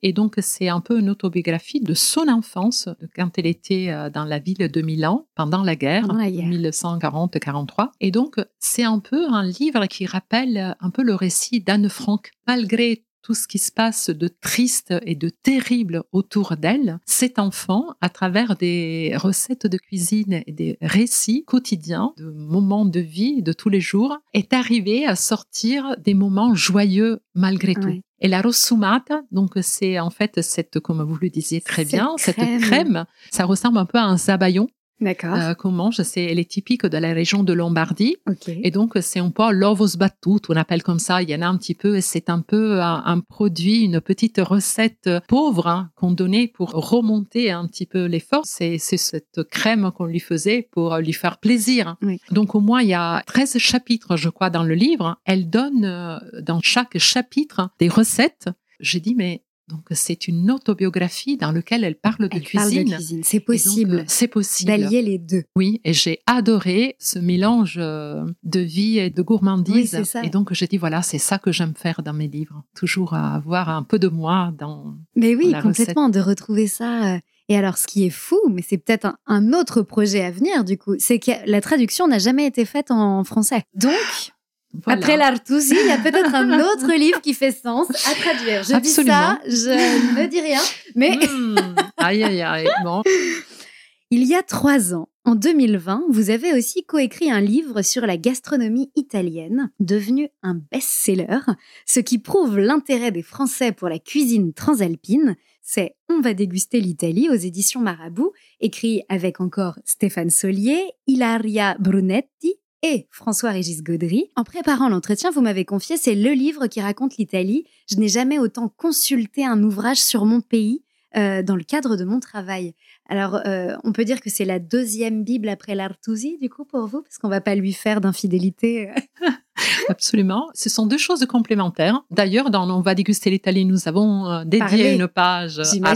Et donc, c'est un peu une autobiographie de son enfance, quand elle était euh, dans la ville de Milan pendant la guerre, Pendant la guerre. 1940-43. Et donc, c'est un peu un livre qui rappelle euh, un peu le récit d'Anne Frank. Malgré tout ce qui se passe de triste et de terrible autour d'elle, cet enfant, à travers des recettes de cuisine et des récits quotidiens de moments de vie de tous les jours, est arrivé à sortir des moments joyeux malgré tout. Ouais. Et la rossumata, donc c'est en fait cette, comme vous le disiez très Cette bien, crème. cette crème, ça ressemble un peu à un zabaillon D'accord. euh, qu'on mange. C'est, elle est typique de la région de Lombardie. ok. Et donc, c'est un peu l'ovo sbattuto, on appelle comme ça. Il y en a un petit peu, et c'est un peu un, un produit, une petite recette pauvre hein, qu'on donnait pour remonter un petit peu l'effort. C'est, c'est cette crème qu'on lui faisait pour lui faire plaisir. Oui. Donc, au moins, il y a 13 chapitres, je crois, dans le livre. Elle donne euh, dans chaque chapitre des recettes. J'ai dit, mais donc c'est une autobiographie dans laquelle elle parle de Elle parle cuisine. de cuisine. C'est possible euh, c'est possible. d'allier les deux. Oui, et j'ai adoré ce mélange euh, de vie et de Oui, gourmandise. c'est ça. Et donc, j'ai dit, voilà, c'est ça que j'aime faire dans mes livres. Toujours avoir un peu de moi dans... Mais oui, la complètement, de retrouver ça. euh. Et alors, ce qui est fou, mais c'est peut-être un, un autre projet à venir, du coup, c'est que la traduction n'a jamais été faite en français. Donc, Voilà. après l'Artusi, il y a peut-être un autre livre qui fait sens à traduire. Je dis ça, je ne dis rien, mais Hmm, aïe, aïe, aïe. Bon. il y a trois ans, en 2020, vous avez aussi coécrit un livre sur la gastronomie italienne, devenu un best-seller, ce qui prouve l'intérêt des Français pour la cuisine transalpine. C'est On va déguster l'Italie aux éditions Marabout, écrit avec encore Stéphane Solier, Ilaria Brunetti et François-Régis Gaudry. En préparant l'entretien, vous m'avez confié, c'est le livre qui raconte l'Italie. Je n'ai jamais autant consulté un ouvrage sur mon pays euh, dans le cadre de mon travail. Alors, euh, on peut dire que c'est la deuxième Bible après l'Artusi, du coup, pour vous, parce qu'on va pas lui faire d'infidélité. Absolument. Ce sont deux choses complémentaires. D'ailleurs, dans On va déguster l'Italie, nous avons euh, dédié une page Artusi, bah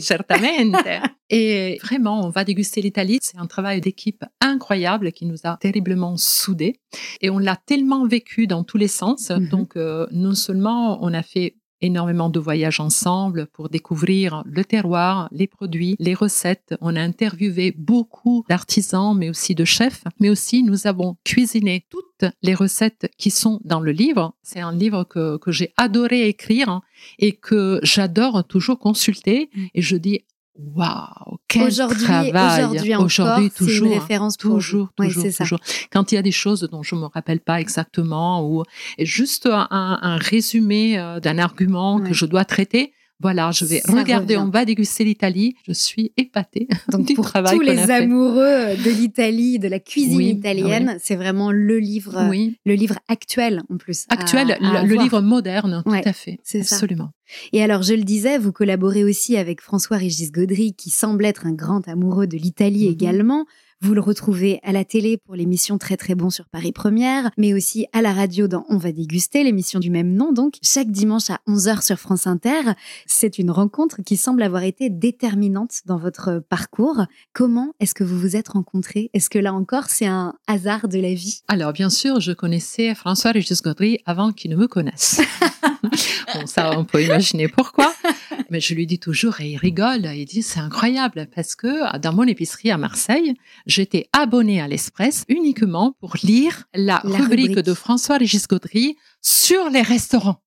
certamente. Et vraiment, On va déguster l'Italie, c'est un travail d'équipe incroyable qui nous a terriblement soudés. Et on l'a tellement vécu dans tous les sens. Mhm. Donc, non seulement on a fait énormément de voyages ensemble pour découvrir le terroir, les produits, les recettes. On a interviewé beaucoup d'artisans, mais aussi de chefs, mais aussi nous avons cuisiné toutes les recettes qui sont dans le livre. C'est un livre que, que j'ai adoré écrire et que j'adore toujours consulter. Mm. Et je dis Waouh, quel aujourd'hui, travail Aujourd'hui aujourd'hui toujours, une référence toujours, toujours, toujours. Quand il y a des choses dont je me rappelle pas exactement ou juste un, un résumé euh, d'un argument que je dois traiter, voilà, je vais regarder, on va déguster l'Italie. Je suis épatée Donc du pour travail tous les amoureux de l'Italie, de la cuisine italienne, c'est vraiment le livre, le livre actuel en plus. Actuel, le, livre moderne, tout à fait. C'est absolument. Et alors, je le disais, vous collaborez aussi avec François-Régis Gaudry, qui semble être un grand amoureux de l'Italie mm-hmm. également. Vous le retrouvez à la télé pour l'émission Très Très Bon sur Paris Première, mais aussi à la radio dans On va déguster, l'émission du même nom donc, chaque dimanche à 11h sur France Inter. C'est une rencontre qui semble avoir été déterminante dans votre parcours. Comment est-ce que vous vous êtes rencontrés? Est-ce que là encore, c'est un hasard de la vie? Alors, bien sûr, je connaissais François-Régis Gaudry avant qu'il ne me connaisse. bon, ça, on peut imaginer pourquoi. Mais je lui dis toujours, et il rigole, il dit, c'est incroyable, parce que dans mon épicerie à Marseille, j'étais abonnée à l'Express uniquement pour lire la, rubrique, de François-Régis Gaudry sur les restaurants.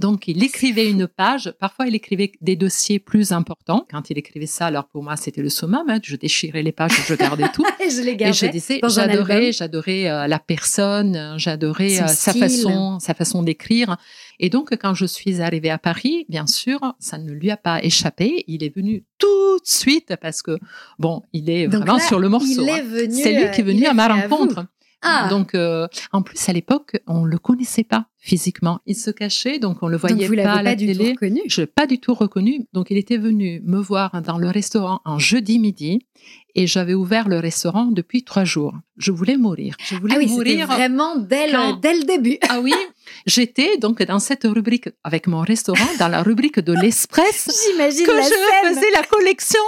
Donc, il écrivait une page. Parfois, il écrivait des dossiers plus importants. Quand il écrivait ça, alors pour moi, c'était le summum. Hein. Je déchirais les pages, je gardais tout. et je les gardais. Et je disais, j'adorais, j'adorais euh, la personne, j'adorais euh, sa façon, sa façon d'écrire. Et donc, quand je suis arrivée à Paris, bien sûr, ça ne lui a pas échappé. Il est venu tout de suite parce que, bon, il est vraiment sur le morceau. Hein. C'est lui qui est venu à ma rencontre. Ah. Donc, euh, en plus, à l'époque, on le connaissait pas physiquement. Il se cachait, donc on le voyait donc vous pas à la pas télé. Du tout reconnu. Je l'ai pas du tout reconnu. Donc, il était venu me voir dans le restaurant un jeudi midi et j'avais ouvert le restaurant depuis trois jours. Je voulais mourir. Je voulais ah oui, mourir. Vraiment dès le, dès le début. ah oui, j'étais donc dans cette rubrique avec mon restaurant, dans la rubrique de l'Express. J'imagine que la je faisais la collection.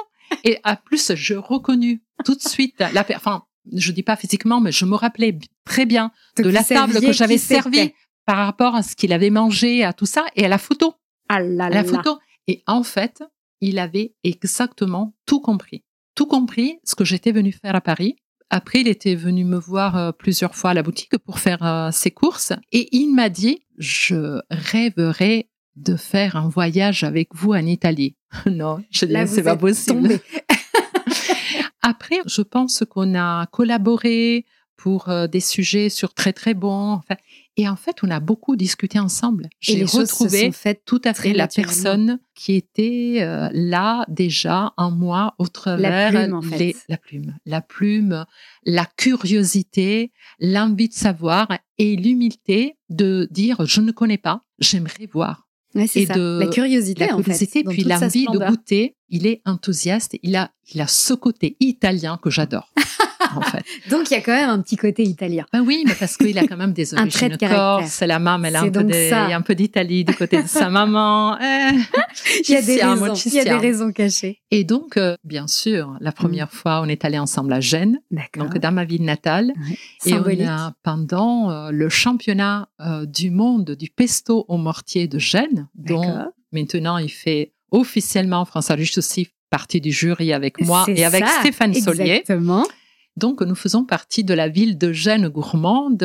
Et à plus, je reconnus tout de suite la, enfin, je dis pas physiquement, mais je me rappelais très bien de la table que j'avais servie par rapport à ce qu'il avait mangé, à tout ça, et à la photo. Ah là la photo. Et en fait, il avait exactement tout compris. Tout compris ce que j'étais venu faire à Paris. Après, il était venu me voir euh, plusieurs fois à la boutique pour faire euh, ses courses. Et il m'a dit, je rêverais de faire un voyage avec vous en Italie. non, je dis, c'est pas possible. Après, je pense qu'on a collaboré pour euh, des sujets sur très très bons. et en fait, on a beaucoup discuté ensemble. J'ai retrouvé tout à fait la personne qui était euh, là déjà en moi au travers la plume, en fait. la plume, la plume, la curiosité, l'envie de savoir et l'humilité de dire je ne connais pas, j'aimerais voir et de la curiosité, la curiosité, puis l'envie de goûter. Il est enthousiaste. Il a, il a ce côté italien que j'adore. en fait. Donc il y a quand même un petit côté italien. Ben oui, mais parce qu'il a quand même des origines corse. La maman, elle a un peu, a un peu d'Italie du côté de sa maman. Eh, il y a des raisons. Il y a des raisons cachées. Et donc, euh, bien sûr, la première mm. fois, on est allé ensemble à Gênes, donc dans ma ville natale, et on a pendant euh, le championnat euh, du monde du pesto au mortier de Gênes, dont maintenant il fait officiellement François Riche aussi partie du jury avec moi et avec Stéphane Solier. Exactement. Donc, nous faisons partie de la ville de Gênes gourmande.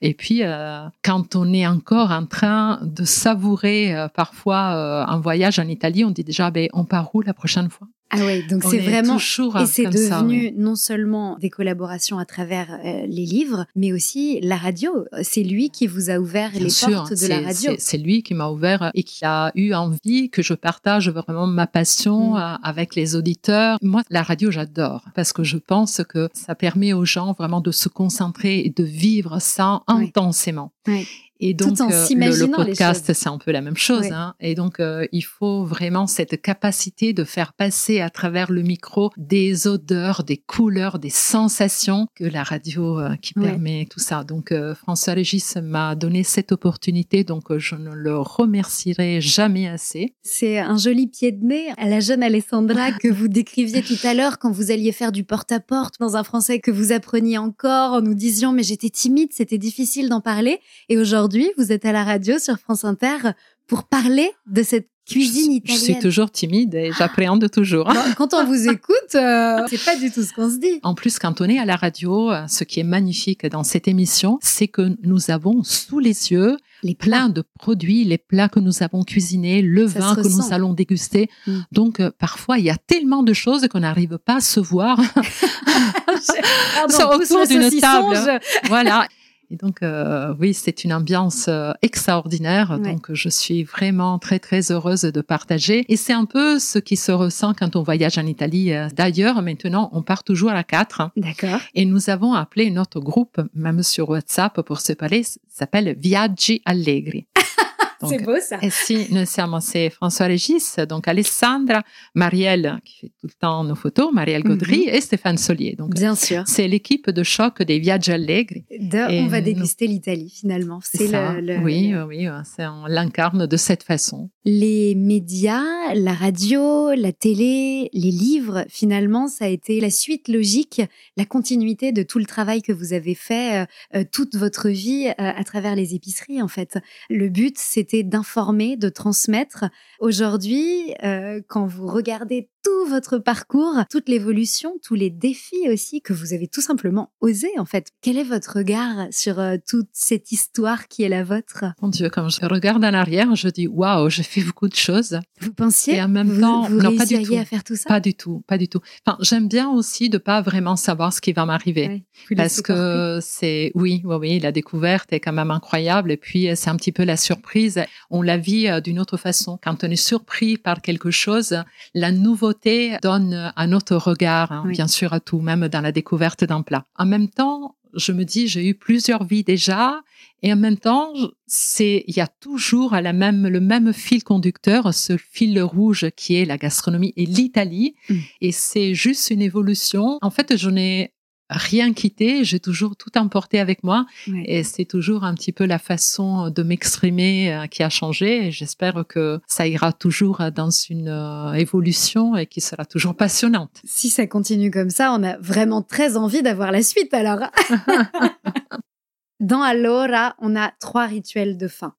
Et puis, euh, quand on est encore en train de savourer euh, parfois euh, un voyage en Italie, on dit déjà, ben, on part où la prochaine fois? Ah ouais, donc On c'est est vraiment toujours et c'est ça, devenu ouais. non seulement des collaborations à travers euh, les livres, mais aussi la radio. C'est lui qui vous a ouvert Bien les sûr, portes de la radio. c'est- lui qui m'a ouvert et qui a eu envie que je partage vraiment ma passion Mm. euh, avec les auditeurs. Moi, la radio, j'adore parce que je pense que ça permet aux gens vraiment de se concentrer et de vivre ça Oui. intensément. Oui. Et donc, en euh, le, podcast, c'est un peu la même chose. Oui. hein. Et donc, euh, il faut vraiment cette capacité de faire passer à travers le micro des odeurs, des couleurs, des sensations que la radio euh, qui permet tout ça. Donc, François Régis m'a donné cette opportunité, donc je ne le remercierai jamais assez. C'est un joli pied de nez à la jeune Alessandra que vous décriviez tout à l'heure quand vous alliez faire du porte-à-porte dans un français que vous appreniez encore en nous disant mais j'étais timide, c'était difficile d'en parler. Et aujourd'hui, vous êtes à la radio sur France Inter pour parler de cette cuisine je, italienne. je suis toujours timide et j'appréhende toujours. Quand on vous écoute, euh, c'est pas du tout ce qu'on se dit. En plus, quand on est à la radio, euh, ce qui est magnifique dans cette émission, c'est que nous avons sous les yeux Les plats. de produits, les plats que nous avons cuisinés, le Ça vin que nous allons déguster. Mm. Donc, euh, parfois, il y a tellement de choses qu'on n'arrive pas à se voir. Pardon, Sur- pousse autour d'une table. voilà. Et donc, euh, oui, c'est une ambiance euh, extraordinaire. Ouais. Donc, je suis vraiment très, très heureuse de partager. Et c'est un peu ce qui se ressent quand on voyage en Italie. Euh, D'ailleurs, maintenant, on part toujours à quatre. D'accord. Et nous avons appelé notre groupe, même sur WhatsApp, pour se parler, ça s'appelle Viaggi Allegri. C'est beau ça. et si nous sommes, c'est François Régis, donc Alessandra, Marielle, qui fait tout le temps nos photos, Marielle Gaudry et Stéphane Solier. Donc, Bien sûr. c'est l'équipe de choc des Viaggi Allegri. De- Et on va nous- déguster l'Italie finalement. C'est le, le- oui, le- oui, on l'incarne de cette façon. Les médias, la radio, la télé, les livres, finalement, ça a été la suite logique, la continuité de tout le travail que vous avez fait euh, euh, toute votre vie euh, à travers les épiceries, en fait. Le but, c'était d'informer, de transmettre. Aujourd'hui, euh, quand vous regardez tout votre parcours, toute l'évolution, tous les défis aussi que vous avez tout simplement osé, en fait. Quel est votre regard sur euh, toute cette histoire qui est la vôtre? Mon Dieu, quand je regarde en arrière, je dis waouh, j'ai fait beaucoup de choses. Vous pensiez Et en même vous, temps, vous non, pas du réussiriez tout. à faire tout ça? Pas du tout, pas du tout. Enfin, j'aime bien aussi de pas vraiment savoir ce qui va m'arriver. Ouais, Parce que c'est, oui, oui, oui, la découverte est quand même incroyable. Et puis, c'est un petit peu la surprise. On la vit euh, d'une autre façon. Quand on est surpris par quelque chose, la nouveauté donne un autre regard, hein, Oui. bien sûr, à tout, même dans la découverte d'un plat. En même temps, je me dis, j'ai eu plusieurs vies déjà. Et en même temps, c'est, il y a toujours la même, le même fil conducteur, ce fil rouge qui est la gastronomie et l'Italie. Mm. Et c'est juste une évolution. En fait, je n'ai rien quitté, j'ai toujours tout emporté avec moi. Ouais. Et c'est toujours un petit peu la façon de m'exprimer euh, qui a changé. Et j'espère que ça ira toujours dans une euh, évolution et qui sera toujours passionnante. Si ça continue comme ça, on a vraiment très envie d'avoir la suite alors. Dans Allora, on a trois rituels de fin.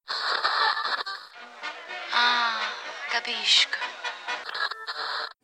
Ah.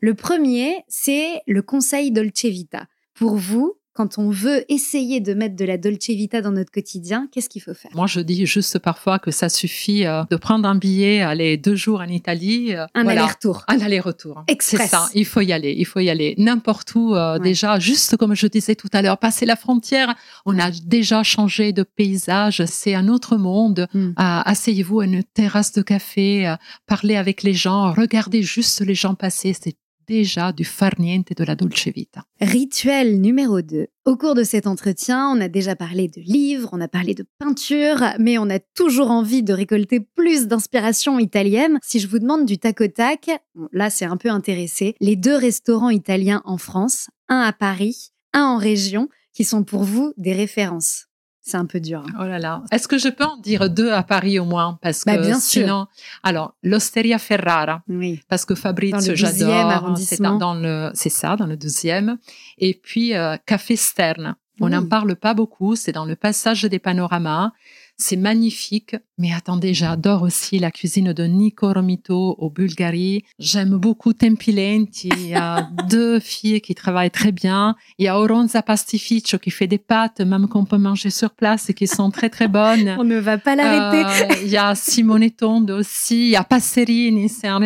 Le premier, c'est le conseil Dolce Vita. Pour vous, quand on veut essayer de mettre de la Dolce Vita dans notre quotidien, qu'est-ce qu'il faut faire? Moi, je dis juste parfois que ça suffit euh, de prendre un billet, aller deux jours en Italie. euh, Un voilà. aller-retour. Un aller-retour. C'est ça, il faut y aller, il faut y aller. N'importe où, euh, Ouais. déjà, juste comme je disais tout à l'heure, passer la frontière, on a déjà changé de paysage, c'est un autre monde. Mm. Euh, Asseyez-vous à une terrasse de café, parlez avec les gens, regardez juste les gens passer, c'est déjà du far niente de la dolce vita. Rituel numéro 2. Au cours de cet entretien, on a déjà parlé de livres, on a parlé de peinture, mais on a toujours envie de récolter plus d'inspiration italienne. Si je vous demande du tac au tac, là c'est un peu intéressé, les deux restaurants italiens en France, un à Paris, un en région, qui sont pour vous des références. C'est un peu dur. hein. Oh là là. Est-ce que je peux en dire deux à Paris au moins? Parce que Bah, sûr. sinon, alors, l'Osteria Ferrara, Oui. parce que Fabrice, Dans le 12e j'adore. C'est arrondissement. dans, le, c'est ça, dans le 12e. Et puis, euh, Café Stern. On n'en Mm. parle pas beaucoup. C'est dans le passage des panoramas. C'est magnifique. Mais attendez, j'adore aussi la cuisine de Nico Romito au Bulgarie. J'aime beaucoup Tempilenti. Il y a deux filles qui travaillent très bien. Il y a Oronza Pastificio qui fait des pâtes, même qu'on peut manger sur place et qui sont très très bonnes. On ne va pas l'arrêter. Euh, il y a Simone Tondo aussi. Il y a Passerini, c'est un.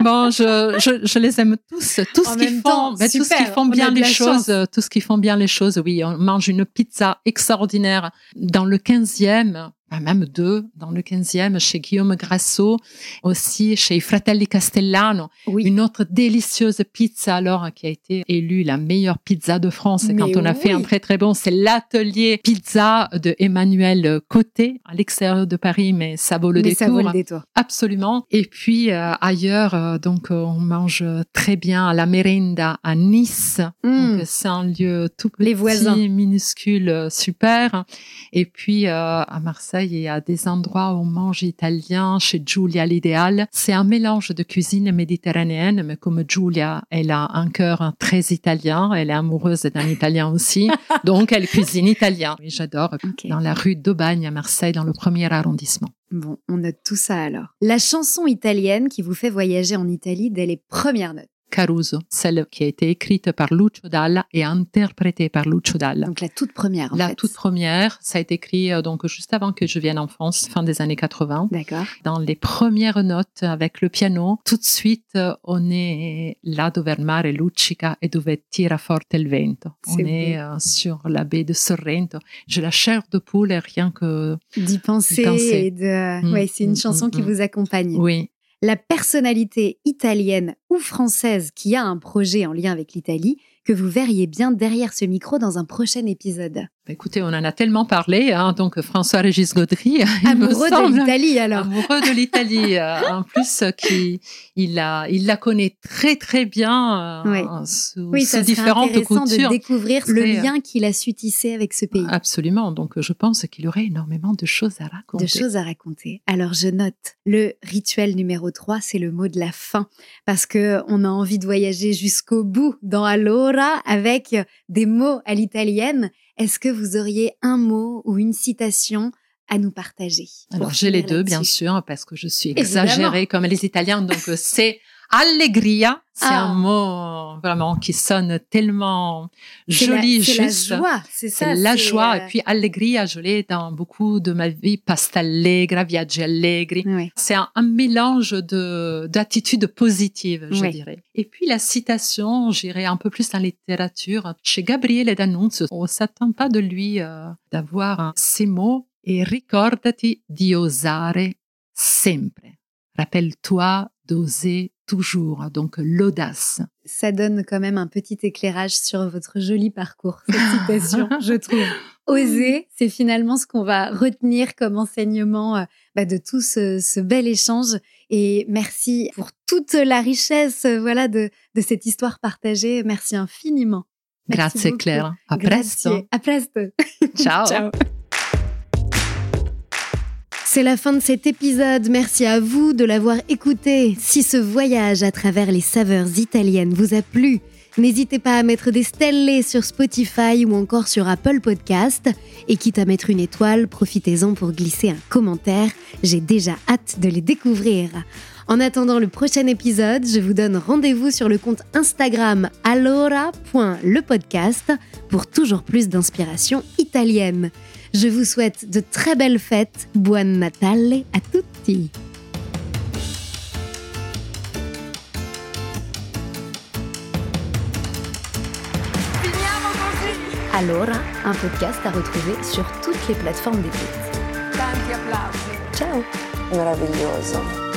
Bon, je, je, je, les aime tous. Tout ce qu'ils font, tout ce qu'ils font bien les choses, tout ce qu'ils font bien les choses. Oui, on mange une pizza extraordinaire dans le 15e viennent. Même deux dans le 15e, chez Guillaume Grasso, aussi chez Fratelli Castellano. Une autre délicieuse pizza, alors, qui a été élue la meilleure pizza de France. Quand on a fait un très très bon, c'est l'atelier pizza de Emmanuel Côté, à l'extérieur de Paris, mais ça vaut le mais détour. Ça vaut le détour. Absolument. Et puis, euh, ailleurs, euh, donc, euh, on mange très bien à la Merenda à Nice. Mm. C'est un lieu tout petit, Les voisins. minuscule, super. Et puis, à Marseille, y a des endroits où on mange italien, chez Giulia l'idéal. C'est un mélange de cuisine méditerranéenne, mais comme Giulia, elle a un cœur très italien, elle est amoureuse d'un italien aussi, donc elle cuisine italien. J'adore. Dans la rue d'Aubagne à Marseille, dans le premier arrondissement. Bon, on note tout ça alors. La chanson italienne qui vous fait voyager en Italie dès les premières notes. Caruso, celle qui a été écrite par Lucio Dalla et interprétée par Lucio Dalla. Donc la toute première en La fait. toute première, ça a été écrit euh, donc juste avant que je vienne en France, fin des années 80. D'accord. Dans les premières notes avec le piano, tout de suite euh, on est là dove il mare luccica e dove tira forte il vento. On est euh, sur la baie de Sorrento. J'ai la chair de poule et rien que D'y penser, penser. de... Mm, ouais, c'est une mm, chanson mm, qui vous accompagne. oui. La personnalité italienne ou française qui a un projet en lien avec l'Italie que vous verriez bien derrière ce micro dans un prochain épisode. Bah, Écoutez, on en a tellement parlé, hein, donc François-Régis Gaudry, Amoureux de l'Italie alors. amoureux de l'Italie, euh, en plus euh, qui il la il la connaît très très bien euh, Ouais. sous, Oui, sous différentes intéressant de coutures. découvrir le euh, lien qu'il a su tisser avec ce pays. Absolument. Donc, je pense qu'il aurait énormément de choses à raconter. de choses à raconter. Alors je note, le rituel numéro 3, c'est le mot de la fin, parce que on a envie de voyager jusqu'au bout dans Allora avec des mots à l'italienne. Est-ce que vous auriez un mot ou une citation à nous partager Alors, j'ai les deux, bien sûr, parce que je suis Évidemment. exagérée comme les Italiens. Donc, euh, c'est allegria. C'est Ah. un mot vraiment qui sonne tellement la- joli, C'est la juste. joie, c'est ça. La joie. euh, Et puis, allegria, je l'ai dans beaucoup de ma vie. Pasta allegra, viaggi allegri. ouais. C'est un, un mélange de d'attitudes positives, je Oui. dirais. Et puis la citation, j'irai un peu plus dans la littérature. Chez Gabriele D'Annunzio, on s'attend pas de lui euh, d'avoir hein, ces mots. Et ricordati di osare sempre. Rappelle-toi d'oser toujours. Donc l'audace. Ça donne quand même un petit éclairage sur votre joli parcours, cette citation, je trouve. Oser, c'est finalement ce qu'on va retenir comme enseignement euh, bah, de tout ce, ce bel échange. Et merci pour toute la richesse euh, voilà, de, de cette histoire partagée. Merci infiniment. Merci Grazie beaucoup. Claire. A Grazie. presto. À presto. Ciao. Ciao. C'est la fin de cet épisode. Merci à vous de l'avoir écouté. Si ce voyage à travers les saveurs italiennes vous a plu, n'hésitez pas à mettre des stelles sur Spotify ou encore sur Apple Podcast. Et quitte à mettre une étoile, profitez-en pour glisser un commentaire. J'ai déjà hâte de les découvrir. En attendant le prochain épisode, je vous donne rendez-vous sur le compte Instagram allora.lepodcast pour toujours plus d'inspiration italienne. Je vous souhaite de très belles fêtes. Buon Natale a tutti. Allora, un podcast à retrouver sur toutes les plateformes d'écoute. Tanti applausi. Ciao meraviglioso.